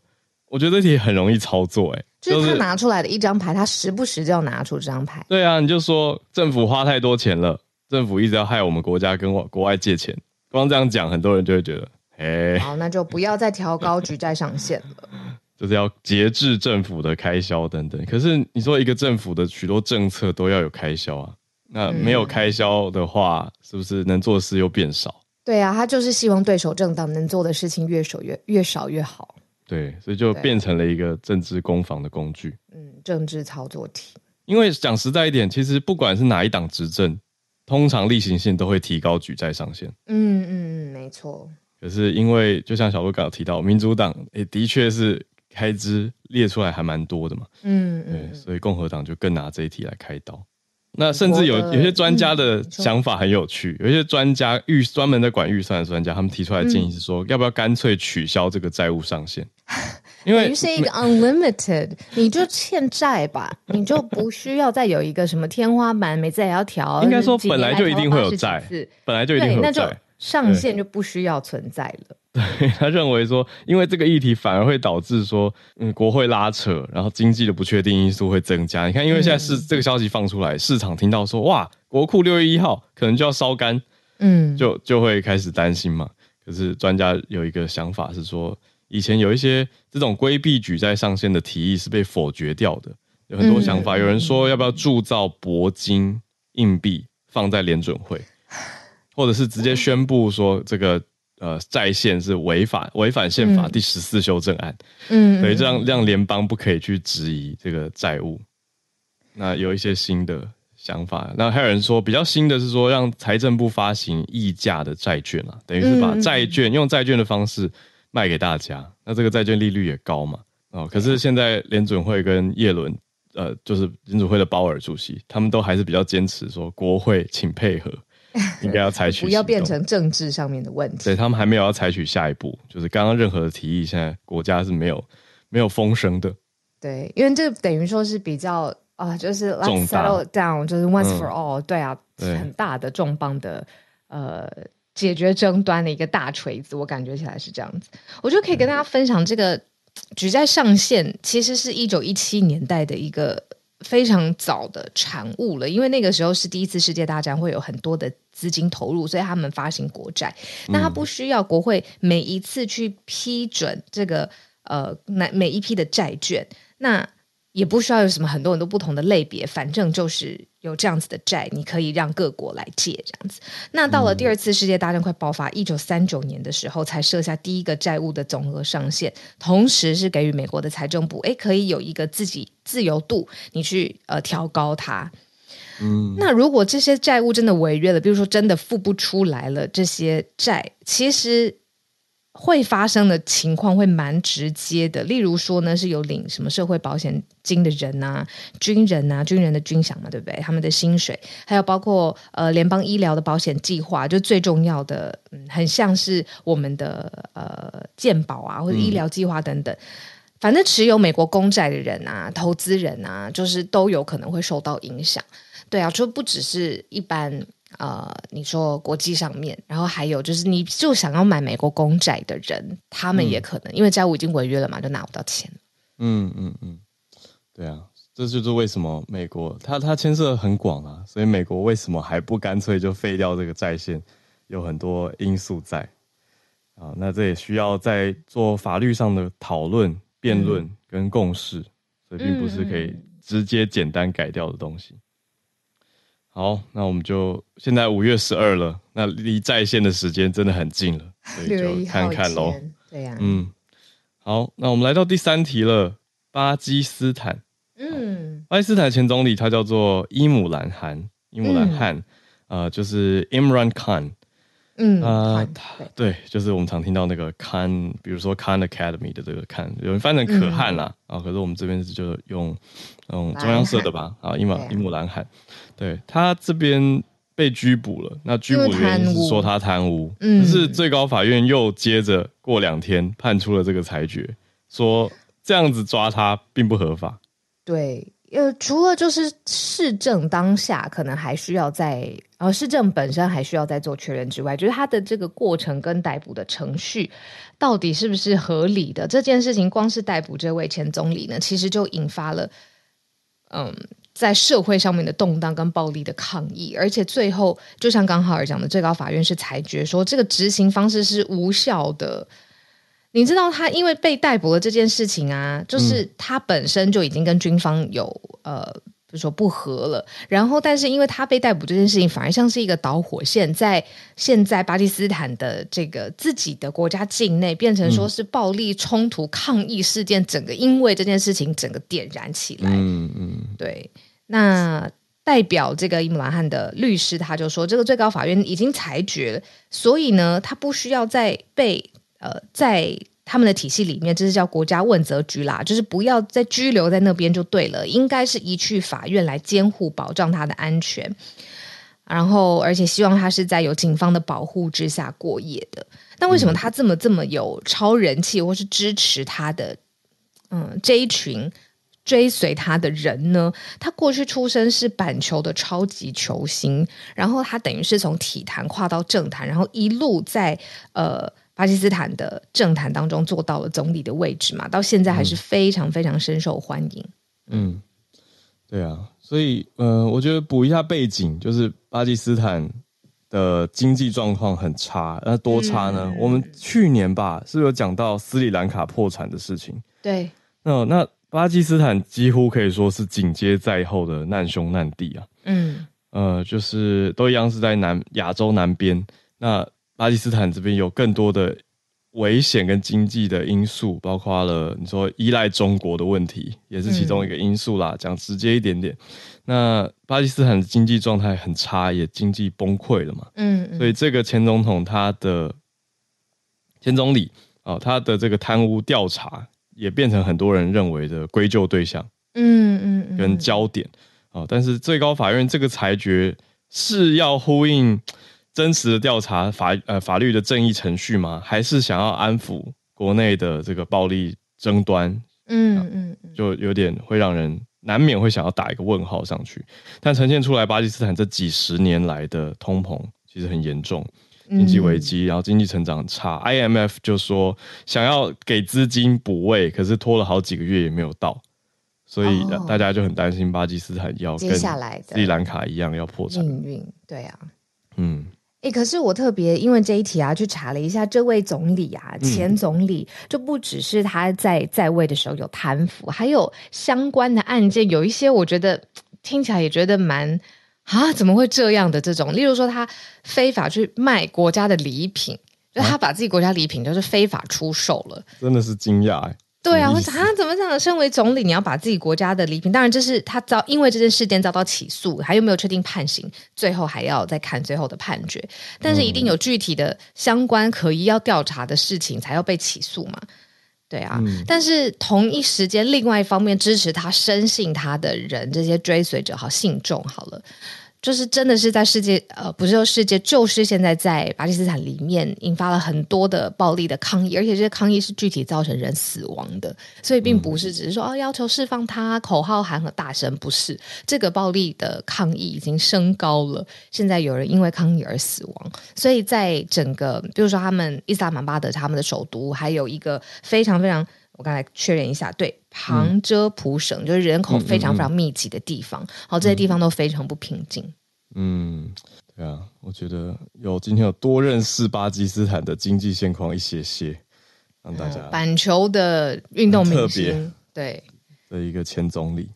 我觉得这题很容易操作、欸。哎，就是他拿出来的一张牌，他时不时就要拿出这张牌。对啊，你就说政府花太多钱了，政府一直要害我们国家跟国外借钱。光这样讲，很多人就会觉得，哎，好，那就不要再调高举债上限了，就是要节制政府的开销等等。可是你说一个政府的许多政策都要有开销啊，那没有开销的话，嗯、是不是能做的事又变少？对啊，他就是希望对手政党能做的事情越少越越少越好。对，所以就变成了一个政治攻防的工具。嗯，政治操作体。因为讲实在一点，其实不管是哪一党执政，通常例行性都会提高举债上限。嗯嗯嗯，没错。可是因为就像小鹿刚刚提到，民主党也的确是开支列出来还蛮多的嘛。嗯嗯。对，所以共和党就更拿这一题来开刀。那甚至有有些专家的想法很有趣，有些专家预专门在管预算的专家，他们提出来的建议是说，要不要干脆取消这个债务上限？因为是一个 unlimited，你就欠债吧，你就不需要再有一个什么天花板，每次也要调。应该说本来就一定会有债，本来就一定会有债，上限就不需要存在了。对，他认为说，因为这个议题反而会导致说，嗯，国会拉扯，然后经济的不确定因素会增加。你看，因为现在是这个消息放出来，市场听到说，哇，国库六月一号可能就要烧干，嗯，就就会开始担心嘛。可是专家有一个想法是说，以前有一些这种规避举债上限的提议是被否决掉的，有很多想法，有人说要不要铸造铂金硬币放在联准会，或者是直接宣布说这个。呃，在线是违反，违反宪法第十四修正案。嗯，所以这样让联邦不可以去质疑这个债务。那有一些新的想法，那还有人说比较新的是说，让财政部发行溢价的债券啊，等于是把债券用债券的方式卖给大家。那这个债券利率也高嘛？哦，可是现在联准会跟叶伦，呃，就是联准会的鲍尔主席，他们都还是比较坚持说，国会请配合。应该要采取，不要变成政治上面的问题。对，他们还没有要采取下一步，就是刚刚任何的提议，现在国家是没有没有风声的。对，因为这等于说是比较啊，就是 let's settle down，就是 once for all，嗯。对啊，很大的重磅的呃解决争端的一个大锤子，我感觉起来是这样子。我就可以跟大家分享，这个举债上限其实是一九一七年代的一个。非常早的产物了，因为那个时候是第一次世界大战，会有很多的资金投入，所以他们发行国债。那他不需要国会每一次去批准这个呃，那每一批的债券，那也不需要有什么很多很多不同的类别，反正就是。有这样子的债，你可以让各国来借这样子。那到了第二次世界大战快爆发，一九三九年的时候，才设下第一个债务的总额上限，同时是给予美国的财政部，诶，可以有一个自己自由度，你去呃调高它。那如果这些债务真的违约了，比如说真的付不出来了，这些债其实。会发生的情况会蛮直接的，例如说呢，是有领什么社会保险金的人啊，军人啊，军人的军饷嘛，对不对？他们的薪水，还有包括呃联邦医疗的保险计划，就最重要的，很像是我们的呃健保啊，或者医疗计划等等。反正持有美国公债的人啊，投资人啊，就是都有可能会受到影响。对啊，就不只是一般。呃，你说国际上面，然后还有就是，你就想要买美国公债的人，他们也可能、嗯、因为债务已经违约了嘛，就拿不到钱。嗯嗯嗯，对啊，这就是为什么美国它它牵涉很广啊，所以美国为什么还不干脆就废掉这个债限，有很多因素在啊。那这也需要在做法律上的讨论、辩论跟共识，嗯、所以并不是可以直接简单改掉的东西。好，那我们就现在五月十二了，那离在线的时间真的很近了，所以就看看喽。对呀、啊，嗯，好，那我们来到第三题了，巴基斯坦。嗯，巴基斯坦前总理他叫做伊姆兰汗，伊姆兰汗，啊、嗯呃，就是 Imran Khan。嗯啊、呃，对，就是我们常听到那个 Khan，比如说 Khan Academy 的这个 Khan，有人翻成可汗啦，啊、嗯，可是我们这边是就用用中央社的吧，啊，伊姆伊姆兰汗，对，他这边被拘捕了，那拘捕的原因是说他贪污，嗯，可是最高法院又接着过两天判出了这个裁决，说这样子抓他并不合法，对。呃，除了就是市政当下可能还需要在，呃，市政本身还需要再做确认之外，就是他的这个过程跟逮捕的程序到底是不是合理的这件事情，光是逮捕这位前总理呢，其实就引发了，嗯，在社会上面的动荡跟暴力的抗议，而且最后就像刚浩尔讲的，最高法院是裁决说这个执行方式是无效的。你知道他因为被逮捕了这件事情啊，就是他本身就已经跟军方有呃，比如说不和了，然后但是因为他被逮捕这件事情，反而像是一个导火线，在现在巴基斯坦的这个自己的国家境内，变成说是暴力冲突抗议事件，整个因为这件事情整个点燃起来。嗯嗯，对。那代表这个伊姆兰汗的律师他就说，这个最高法院已经裁决了，所以呢，他不需要再被。呃，在他们的体系里面，这是叫国家问责局啦，就是不要再拘留在那边就对了，应该是移去法院来监护，保障他的安全。然后，而且希望他是在有警方的保护之下过夜的。那为什么他这么这么有超人气，或是支持他的？嗯，这一群追随他的人呢？他过去出身是板球的超级球星，然后他等于是从体坛跨到政坛，然后一路在呃。巴基斯坦的政坛当中做到了总理的位置嘛，到现在还是非常非常深受欢迎。嗯，对啊，所以呃，我觉得补一下背景，就是巴基斯坦的经济状况很差，那多差呢？嗯、我们去年吧，是不是有讲到斯里兰卡破产的事情？对，那那巴基斯坦几乎可以说是紧接在后的难兄难弟啊。嗯，呃，就是都一样是在南亚洲南边那。巴基斯坦这边有更多的危险跟经济的因素，包括了你说依赖中国的问题，也是其中一个因素啦。讲、嗯、直接一点点，那巴基斯坦的经济状态很差，也经济崩溃了嘛。嗯，嗯，所以这个前总统他的前总理啊、哦，他的这个贪污调查也变成很多人认为的归咎对象。嗯嗯，嗯，跟焦点啊、哦，但是最高法院这个裁决是要呼应。真实的调查法呃法律的正义程序吗？还是想要安抚国内的这个暴力争端？嗯嗯，嗯，就有点会让人难免会想要打一个问号上去。但呈现出来，巴基斯坦这几十年来的通膨其实很严重，经济危机，然后经济成长差。IMF 就说想要给资金补位，可是拖了好几个月也没有到，所以大家就很担心巴基斯坦要跟斯里兰卡一样要破产。命运对啊，嗯。诶，可是我特别因为这一题啊，去查了一下，这位总理啊，前总理就不只是他在在位的时候有贪腐，还有相关的案件，有一些我觉得听起来也觉得蛮啊，怎么会这样的这种？例如说，他非法去卖国家的礼品，就他把自己国家礼品就是非法出售了，真的是惊讶哎。对啊，我想他怎么讲？身为总理，你要把自己国家的礼品，当然这是他遭因为这件事件遭到起诉，还有没有确定判刑？最后还要再看最后的判决。但是一定有具体的相关可疑要调查的事情，才要被起诉嘛？对啊。嗯、但是同一时间，另外一方面支持他、深信他的人，这些追随者，好信众，好了。就是真的是在世界，呃，不是说世界，就是现在在巴基斯坦里面引发了很多的暴力的抗议，而且这些抗议是具体造成人死亡的，所以并不是只是说哦要求释放他，口号喊很大声，不是这个暴力的抗议已经升高了，现在有人因为抗议而死亡，所以在整个，比如说他们伊斯兰巴德他们的首都，还有一个非常非常。我刚才确认一下，对，旁遮普省、嗯、就是人口非常非常密集的地方，好、嗯，这些地方都非常不平静。嗯，对啊，我觉得有今天有多认识巴基斯坦的经济现况一些些，让大家、嗯、板球的运动明星对的一个前总理，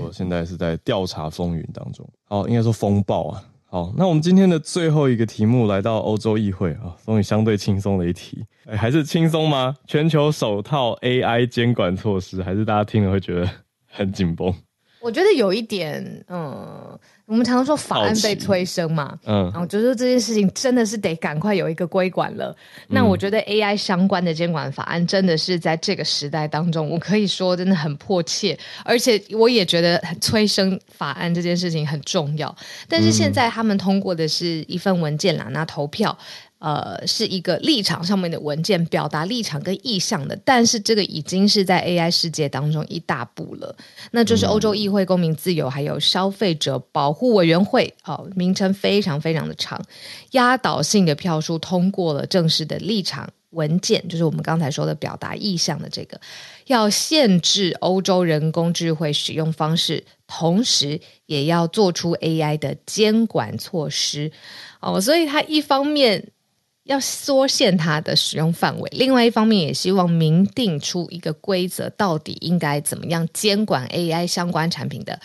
我现在是在调查风云当中，好，应该说风暴啊。好，那我们今天的最后一个题目来到欧洲议会啊，终于相对轻松的一题，哎，还是轻松吗？全球首套 AI 监管措施，还是大家听了会觉得很紧绷？我觉得有一点，嗯。我们常常说法案被催生嘛，嗯，然后就说这件事情真的是得赶快有一个归管了。嗯、那我觉得 AI 相关的监管法案真的是在这个时代当中，我可以说真的很迫切，而且我也觉得催生法案这件事情很重要。但是现在他们通过的是一份文件啦，那投票。呃，是一个立场上面的文件，表达立场跟意向的，但是这个已经是在 AI 世界当中一大步了。那就是欧洲议会公民自由还有消费者保护委员会，哦，名称非常非常的长，压倒性的票数通过了正式的立场文件，就是我们刚才说的表达意向的这个，要限制欧洲人工智慧使用方式，同时也要做出 AI 的监管措施。哦，所以它一方面要缩限它的使用范围，另外一方面也希望明定出一个规则，到底应该怎么样监管 AI 相关产品的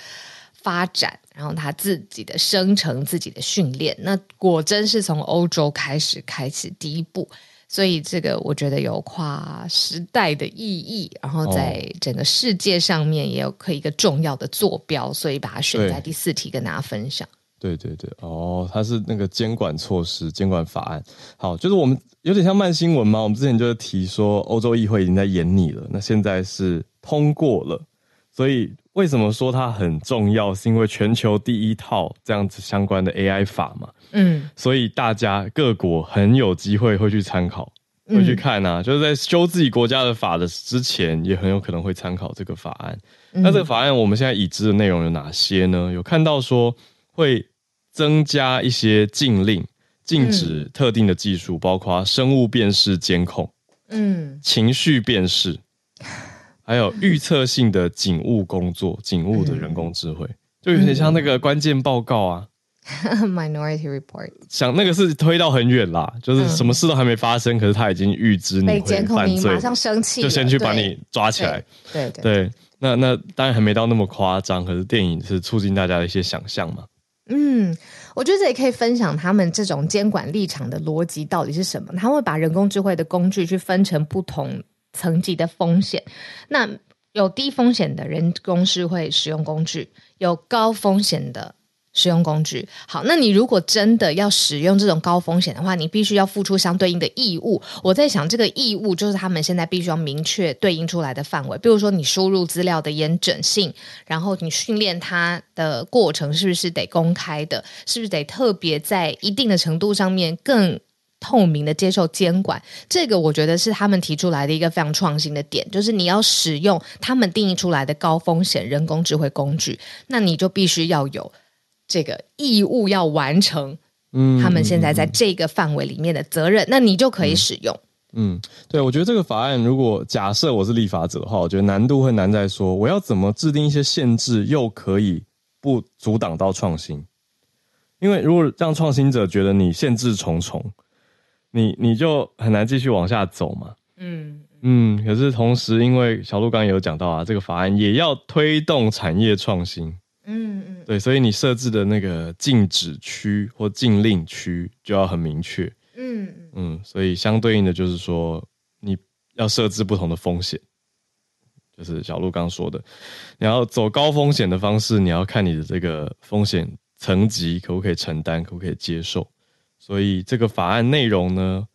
发展，然后它自己的生成、自己的训练。那果真是从欧洲开始开始第一步。所以这个我觉得有跨时代的意义，然后在整个世界上面也有可以一个重要的坐标，所以把它选在第四题跟大家分享。对对对，哦，它是那个监管措施、监管法案。好，就是我们有点像慢新闻嘛，我们之前就提说欧洲议会已经在演你了，那现在是通过了。所以为什么说它很重要？是因为全球第一套这样子相关的 AI 法嘛。嗯，所以大家各国很有机会会去参考，会去看啊，嗯、就是在修自己国家的法的之前，也很有可能会参考这个法案。嗯、那这个法案我们现在已知的内容有哪些呢？有看到说会增加一些禁令，禁止特定的技术，嗯、包括生物辨识监控，嗯，情绪辨识，还有预测性的警务工作，警务的人工智慧，嗯、就有点像那个关键报告啊。Minority Report，想那个是推到很远啦，就是什么事都还没发生，嗯、可是他已经预知你会犯罪，马上生气，就先去把你抓起来。对对，对，对，那那当然还没到那么夸张，可是电影是促进大家的一些想象嘛。嗯，我觉得这也可以分享他们这种监管立场的逻辑到底是什么。他会把人工智慧的工具去分成不同层级的风险，那有低风险的人工智慧使用工具，有高风险的。使用工具好，那你如果真的要使用这种高风险的话，你必须要付出相对应的义务。我在想，这个义务就是他们现在必须要明确对应出来的范围。比如说，你输入资料的严整性，然后你训练它的过程是不是得公开的？是不是得特别在一定的程度上面更透明的接受监管？这个我觉得是他们提出来的一个非常创新的点，就是你要使用他们定义出来的高风险人工智慧工具，那你就必须要有。这个义务要完成，嗯，他们现在在这个范围里面的责任，嗯、那你就可以使用。嗯，对，我觉得这个法案，如果假设我是立法者的话，我觉得难度会难在说，我要怎么制定一些限制，又可以不阻挡到创新。因为如果让创新者觉得你限制重重，你你就很难继续往下走嘛。嗯嗯，可是同时，因为小鹿刚刚也有讲到啊，这个法案也要推动产业创新。嗯嗯，对，所以你设置的那个禁止区或禁令区就要很明确。嗯嗯，所以相对应的就是说，你要设置不同的风险，就是小鹿刚说的，你要走高风险的方式，你要看你的这个风险层级可不可以承担，可不可以接受。所以这个法案内容呢，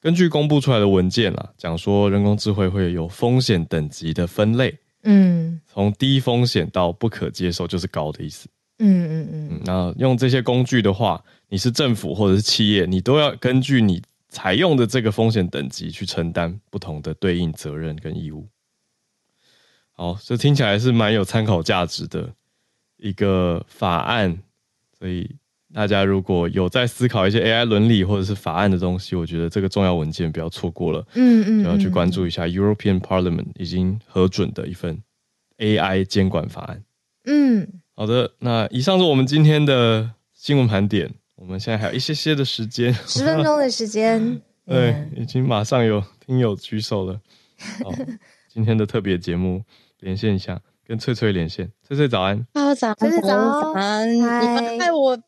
根据公布出来的文件啦，讲说人工智慧会有风险等级的分类。嗯，从低风险到不可接受就是高的意思。嗯嗯嗯。那用这些工具的话，你是政府或者是企业，你都要根据你采用的这个风险等级去承担不同的对应责任跟义务。好，这听起来是蛮有参考价值的一个法案，所以。大家如果有在思考一些 AI 伦理或者是法案的东西，我觉得这个重要文件不要错过了。嗯嗯，就要去关注一下 European Parliament 已经核准的一份 AI 监管法案。嗯，好的，那以上是我们今天的新闻盘点。我们现在还有一些些的时间，十分钟的时间。对，已经马上有听友举手了。好，今天的特别节目连线一下，跟翠翠连线。翠翠早安。好早，翠翠早安。嗨，我。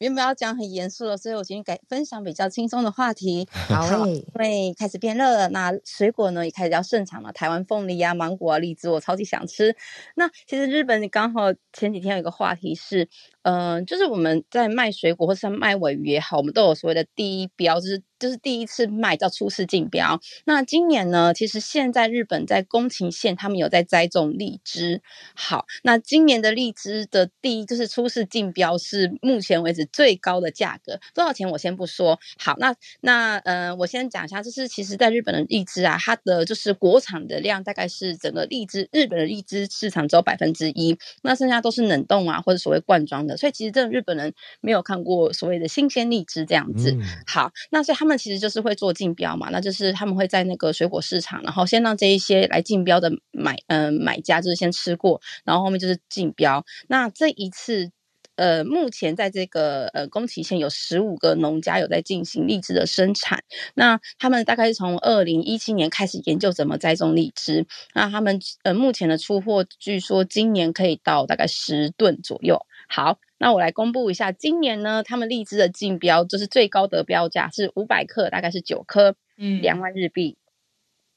原本要讲很严肃的，所以我今天改分享比较轻松的话题。好，因为开始变热了，那水果呢也开始要盛产了。台湾凤梨啊、芒果啊、荔枝，我超级想吃。那其实日本刚好前几天有一个话题是。嗯、呃，就是我们在卖水果或是卖尾鱼也好，我们都有所谓的第一标，就是就是第一次卖叫初试竞标。那今年呢，其实现在日本在宫崎县，他们有在栽种荔枝。好，那今年的荔枝的第一就是初试竞标是目前为止最高的价格，多少钱我先不说。好，那那呃，我先讲一下，就是其实在日本的荔枝啊，它的就是国产的量大概是整个荔枝日本的荔枝市场只有百分之一，那剩下都是冷冻啊或者所谓罐装的。所以其实这日本人没有看过所谓的新鲜荔枝这样子。嗯、好，那所以他们们其实就是会做竞标嘛，那就是他们会在那个水果市场，然后先让这一些来竞标的买嗯、呃、买家就是先吃过，然后后面就是竞标。那这一次。呃，目前在这个呃宫崎县有十五个农家有在进行荔枝的生产。那他们大概是从二零一七年开始研究怎么栽种荔枝。那他们呃目前的出货，据说今年可以到大概十吨左右。好，那我来公布一下，今年呢，他们荔枝的竞标就是最高得标价是五百克，大概是九颗，嗯，两万日币，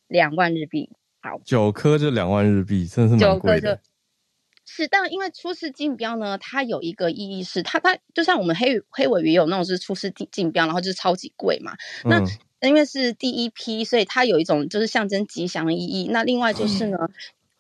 两万日币。好，九颗就两万日币，真的是蛮贵的。是，但因为初次竞标呢，它有一个意义是，它它就像我们黑黑尾鱼有那种是初次竞竞标，然后就是超级贵嘛。那因为是第一批，所以它有一种就是象征吉祥的意义。那另外就是呢，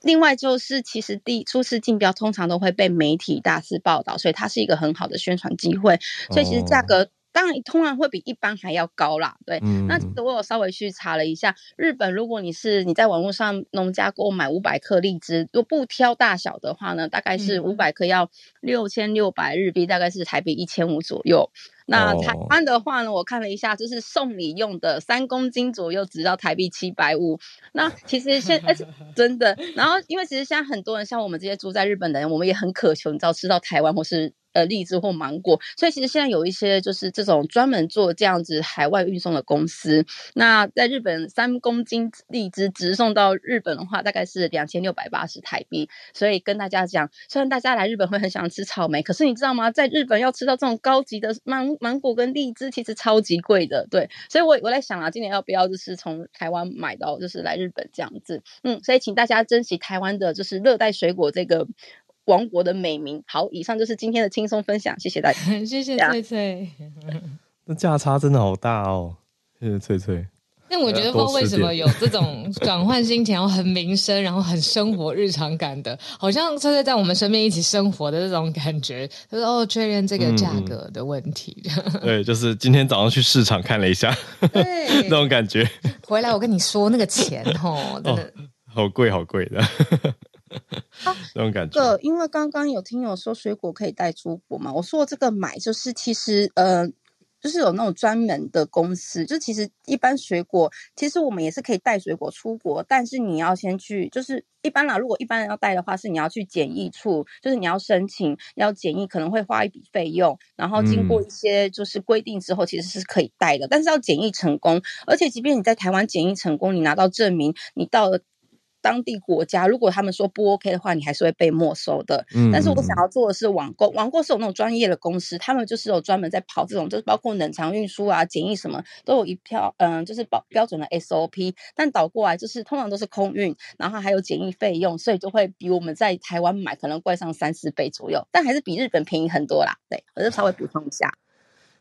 另外就是其实第初次竞标通常都会被媒体大肆报道，所以它是一个很好的宣传机会。所以其实价格。当然，通常会比一般还要高啦。对，嗯、那我有稍微去查了一下，日本如果你是你在网络上农家购买五百克荔枝，如果不挑大小的话呢，大概是五百克要六千六百日币，大概是台币一千五左右。那台湾的话呢，我看了一下，就是送礼用的三公斤左右，只要台币七百五。那其实现而且 真的，然后因为其实现在很多人像我们这些住在日本的人，我们也很渴求，你知道吃到台湾或是。呃，荔枝或芒果，所以其实现在有一些就是这种专门做这样子海外运送的公司。那在日本，三公斤荔枝直送到日本的话，大概是两千六百八十台币。所以跟大家讲，虽然大家来日本会很想吃草莓，可是你知道吗？在日本要吃到这种高级的芒芒果跟荔枝，其实超级贵的。对，所以我我在想啊，今年要不要就是从台湾买到，就是来日本这样子。嗯，所以请大家珍惜台湾的，就是热带水果这个。王国的美名。好，以上就是今天的轻松分享，谢谢大家，谢谢翠翠。那价差真的好大哦，谢谢翠翠。但我觉得不知道为什么有这种转换心情，然后很民生，然后很生活日常感的，好像翠翠在我们身边一起生活的这种感觉。他说：“哦，确认这个价格的问题。嗯”对，就是今天早上去市场看了一下，对，那种感觉。回来我跟你说那个钱哦，真的、哦、好贵，好贵的。啊，这种感觉。这个，因为刚刚有听友说水果可以带出国嘛，我说这个买就是其实呃，就是有那种专门的公司，就其实一般水果，其实我们也是可以带水果出国，但是你要先去，就是一般啦，如果一般人要带的话，是你要去检疫处，就是你要申请要检疫，可能会花一笔费用，然后经过一些就是规定之后，其实是可以带的，嗯、但是要检疫成功，而且即便你在台湾检疫成功，你拿到证明，你到了。当地国家如果他们说不 OK 的话，你还是会被没收的。嗯，但是我想要做的是网购，网购是有那种专业的公司，他们就是有专门在跑这种，就是包括冷藏运输啊、检疫什么，都有一票，嗯，就是标标准的 SOP。但倒过来就是通常都是空运，然后还有检疫费用，所以就会比我们在台湾买可能贵上三四倍左右，但还是比日本便宜很多啦。对，我就稍微补充一下。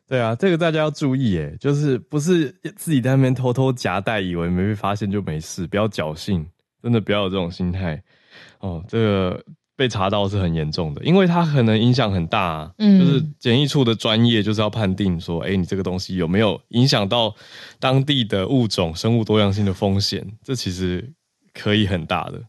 对啊，这个大家要注意，诶，就是不是自己在那边偷偷夹带，以为没被发现就没事，不要侥幸。真的不要有这种心态哦，这个被查到是很严重的，因为它可能影响很大啊。嗯，就是检疫处的专业就是要判定说，哎，你这个东西有没有影响到当地的物种、生物多样性的风险？这其实可以很大的。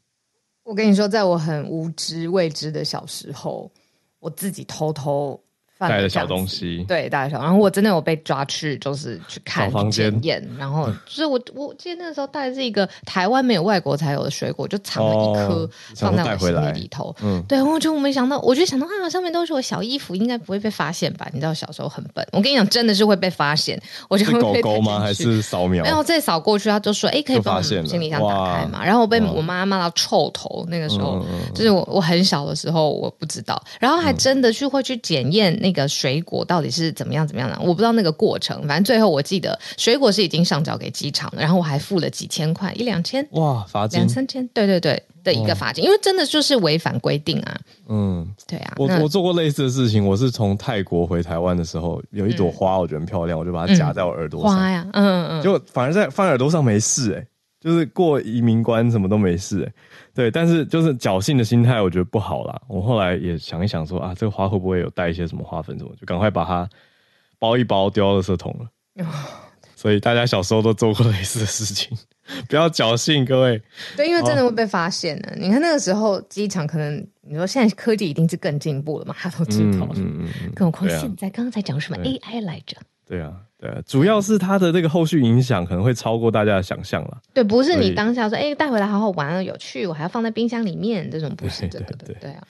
我跟你说，在我很无知未知的小时候，我自己偷偷。带的小东西，对，带的小，然后我真的有被抓去，就是去看房间验，然后 就是我，我记得那个时候带的是一个台湾没有外国才有的水果，就藏了一颗放在我行李里头。嗯，对，我就没想到，我就想到啊，上面都是我小衣服，应该不会被发现吧？你知道小时候很笨，我跟你讲，真的是会被发现。我就会被狗狗吗？还是扫描？然后再扫过去，他就说：“哎，可以帮我行李箱打开嘛？”然后我被我妈骂到臭头。那个时候就是我我很小的时候，我不知道，然后还真的去会去检验那个水果。到底是怎么样怎么样的？我不知道那个过程。反正最后我记得水果是已经上缴给机场了，然后我还付了几千块，一两千哇，罚金两三千，对对对的一个罚金，因为真的就是违反规定啊。嗯，对啊。我我做过类似的事情，我是从泰国回台湾的时候，有一朵花，我觉得很漂亮，我就把它夹在我耳朵上。花呀，嗯嗯，就反而在放耳朵上没事哎，就是过移民关什么都没事哎。对，但是就是侥幸的心态，我觉得不好啦。我后来也想一想说，啊，这个花会不会有带一些什么花粉什么，就赶快把它包一包丢到垃圾桶了。所以大家小时候都做过类似的事情，不要侥幸，各位。对，因为真的会被发现的。哦、你看那个时候机场可能，你说现在科技一定是更进步了嘛，他都知道了。嗯嗯嗯、更何况现在，刚刚才讲什么 AI 来着？对啊，对啊，主要是它的这个后续影响可能会超过大家的想象了。对，不是你当下说，哎，带回来好好玩啊，有趣，我还要放在冰箱里面，这种不是 这个的。对，对，对，对啊，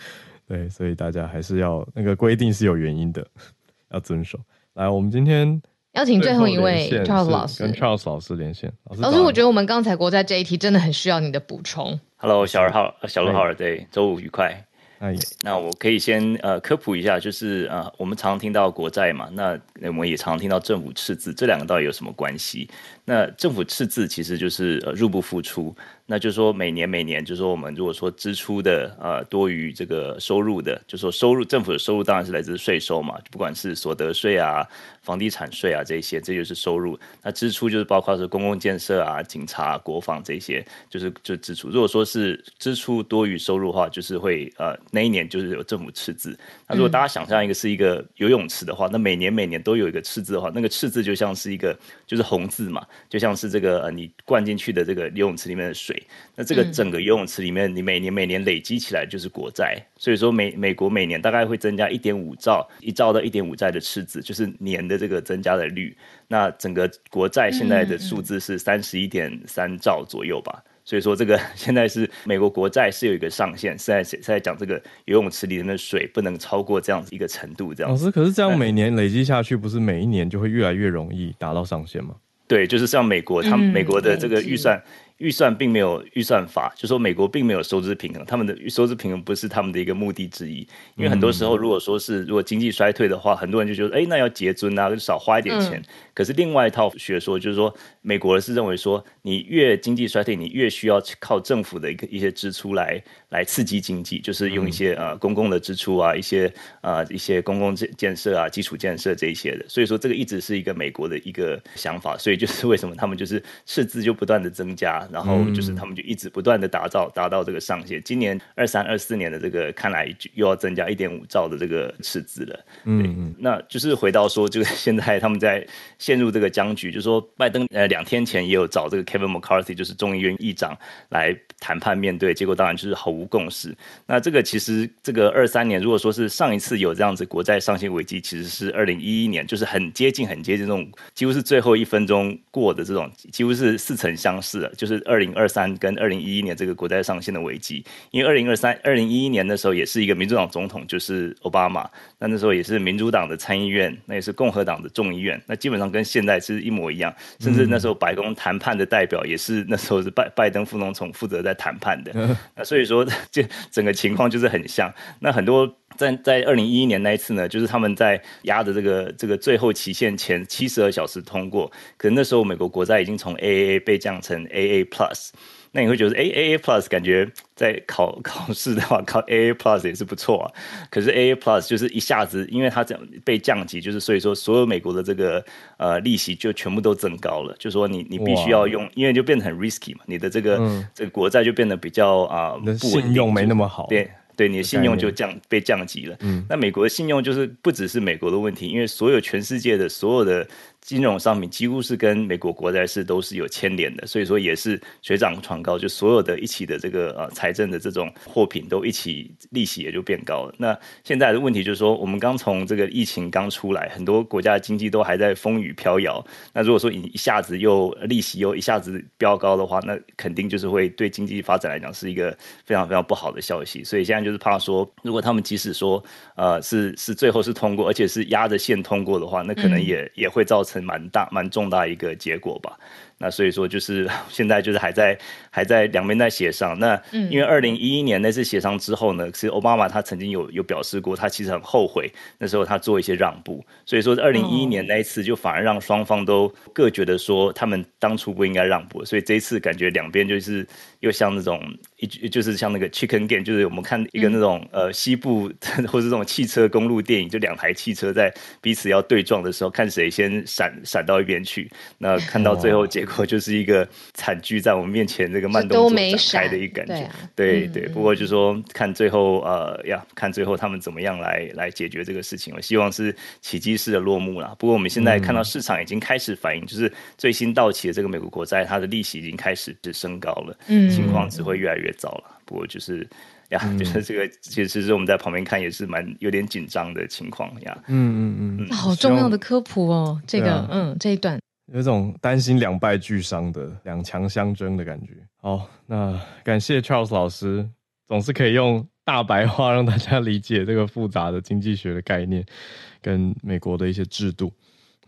对，所以大家还是要那个规定是有原因的，要遵守。来，我们今天邀请最后一位 Charles 老师，跟 Charles 老师连线。老师，老师，我觉得我们刚才国在这一题真的很需要你的补充。Hello，小二号，小鹿好，对，周五愉快。那我可以先呃科普一下，就是呃我们常听到国债嘛，那我们也常听到政府赤字，这两个到底有什么关系？那政府赤字其实就是呃入不敷出。那就是说，每年每年，就是说，我们如果说支出的呃多于这个收入的，就是说收入政府的收入当然是来自税收嘛，不管是所得税啊、房地产税啊这些，这就是收入。那支出就是包括是公共建设啊、警察、国防这些，就是就支出。如果说是支出多于收入的话，就是会呃那一年就是有政府赤字。那如果大家想象一个是一个游泳池的话，那每年每年都有一个赤字的话，那个赤字就像是一个就是红字嘛，就像是这个呃你灌进去的这个游泳池里面的水。那这个整个游泳池里面，你每年每年累积起来就是国债，所以说美美国每年大概会增加一点五兆，一兆到一点五债的赤字，就是年的这个增加的率。那整个国债现在的数字是三十一点三兆左右吧。所以说这个现在是美国国债是有一个上限，是在是在讲这个游泳池里面的水不能超过这样子一个程度。这样子。老师，可是这样每年累积下去，不是每一年就会越来越容易达到上限吗？对，就是像美国，他们美国的这个预算。预算并没有预算法，就说美国并没有收支平衡，他们的收支平衡不是他们的一个目的之一。因为很多时候，如果说是如果经济衰退的话，很多人就觉得，哎，那要节尊啊，就少花一点钱。嗯、可是另外一套学说就是说，美国是认为说，你越经济衰退，你越需要靠政府的一个一些支出来来刺激经济，就是用一些呃公共的支出啊，一些呃一些公共建建设啊，基础建设这一些的。所以说，这个一直是一个美国的一个想法。所以就是为什么他们就是赤字就不断的增加。然后就是他们就一直不断的打造，达到这个上限。今年二三二四年的这个看来又要增加一点五兆的这个赤字了。嗯，那就是回到说，就是现在他们在陷入这个僵局，就是说拜登呃两天前也有找这个 Kevin McCarthy，就是众议院议长来谈判面对，结果当然就是毫无共识。那这个其实这个二三年，如果说是上一次有这样子国债上限危机，其实是二零一一年，就是很接近很接近这种几乎是最后一分钟过的这种，几乎是似曾相识了，就是。二零二三跟二零一一年这个国债上限的危机，因为二零二三、二零一一年的时候也是一个民主党总统，就是奥巴马，那那时候也是民主党的参议院，那也是共和党的众议院，那基本上跟现在是一模一样，甚至那时候白宫谈判的代表也是那时候是拜拜登副总统负责在谈判的，那所以说这整个情况就是很像，那很多。在在二零一一年那一次呢，就是他们在压的这个这个最后期限前七十二小时通过，可能那时候美国国债已经从 AAA 被降成 AA Plus，那你会觉得哎 AA Plus 感觉在考考试的话考 AA Plus 也是不错啊，可是 AA Plus 就是一下子，因为它这样被降级，就是所以说所有美国的这个呃利息就全部都增高了，就是说你你必须要用，因为就变得很 risky 嘛，你的这个、嗯、这个国债就变得比较啊、呃、信用没那么好，对。对你的信用就降被降级了。嗯，那美国的信用就是不只是美国的问题，因为所有全世界的所有的。金融商品几乎是跟美国国债是都是有牵连的，所以说也是水涨船高，就所有的一起的这个呃财政的这种货品都一起利息也就变高了。那现在的问题就是说，我们刚从这个疫情刚出来，很多国家的经济都还在风雨飘摇。那如果说一下子又利息又一下子飙高的话，那肯定就是会对经济发展来讲是一个非常非常不好的消息。所以现在就是怕说，如果他们即使说呃是是最后是通过，而且是压着线通过的话，那可能也、也会造成。很蛮大、蛮重大一个结果吧。那所以说，就是 现在就是还在还在两边在协商。那因为二零一一年那次协商之后呢，其实奥巴马他曾经有有表示过，他其实很后悔那时候他做一些让步。所以说，二零一一年那一次就反而让双方都各觉得说他们当初不应该让步。所以这一次感觉两边就是又像那种一就是像那个 Chicken Game，就是我们看一个那种呃西部 或者这种汽车公路电影，就两台汽车在彼此要对撞的时候，看谁先闪闪到一边去。那看到最后结。结果就是一个惨剧在我们面前，这个慢动作展开的一个感觉。对、啊、对，对，不过就是说看最后呃呀，看最后他们怎么样来来解决这个事情。我希望是奇迹式的落幕了。不过我们现在看到市场已经开始反应，就是最新到期的这个美国国债，它的利息已经开始是升高了，嗯，情况只会越来越糟了。不过就是。呀，就是这个其实是我们在旁边看也是蛮有点紧张的情况呀。嗯嗯嗯，好重要的科普哦，这个、啊、嗯这一段有种担心两败俱伤的两强相争的感觉。好，那感谢 Charles 老师，总是可以用大白话让大家理解这个复杂的经济学的概念跟美国的一些制度。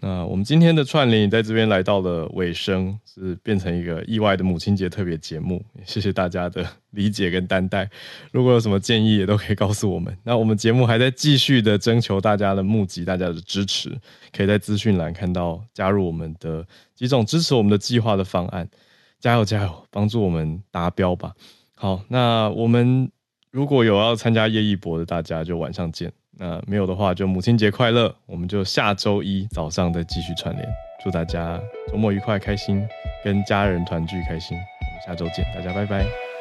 那我们今天的串联也在这边来到了尾声，是变成一个意外的母亲节特别节目。谢谢大家的理解跟担待。如果有什么建议，也都可以告诉我们。那我们节目还在继续的征求大家的募集，大家的支持，可以在资讯栏看到加入我们的几种支持我们的计划的方案。加油加油，帮助我们达标吧。好，那我们如果有要参加叶一博的，大家就晚上见。那没有的话，就母亲节快乐！我们就下周一早上再继续串联，祝大家周末愉快、开心，跟家人团聚开心。我们下周见，大家拜拜。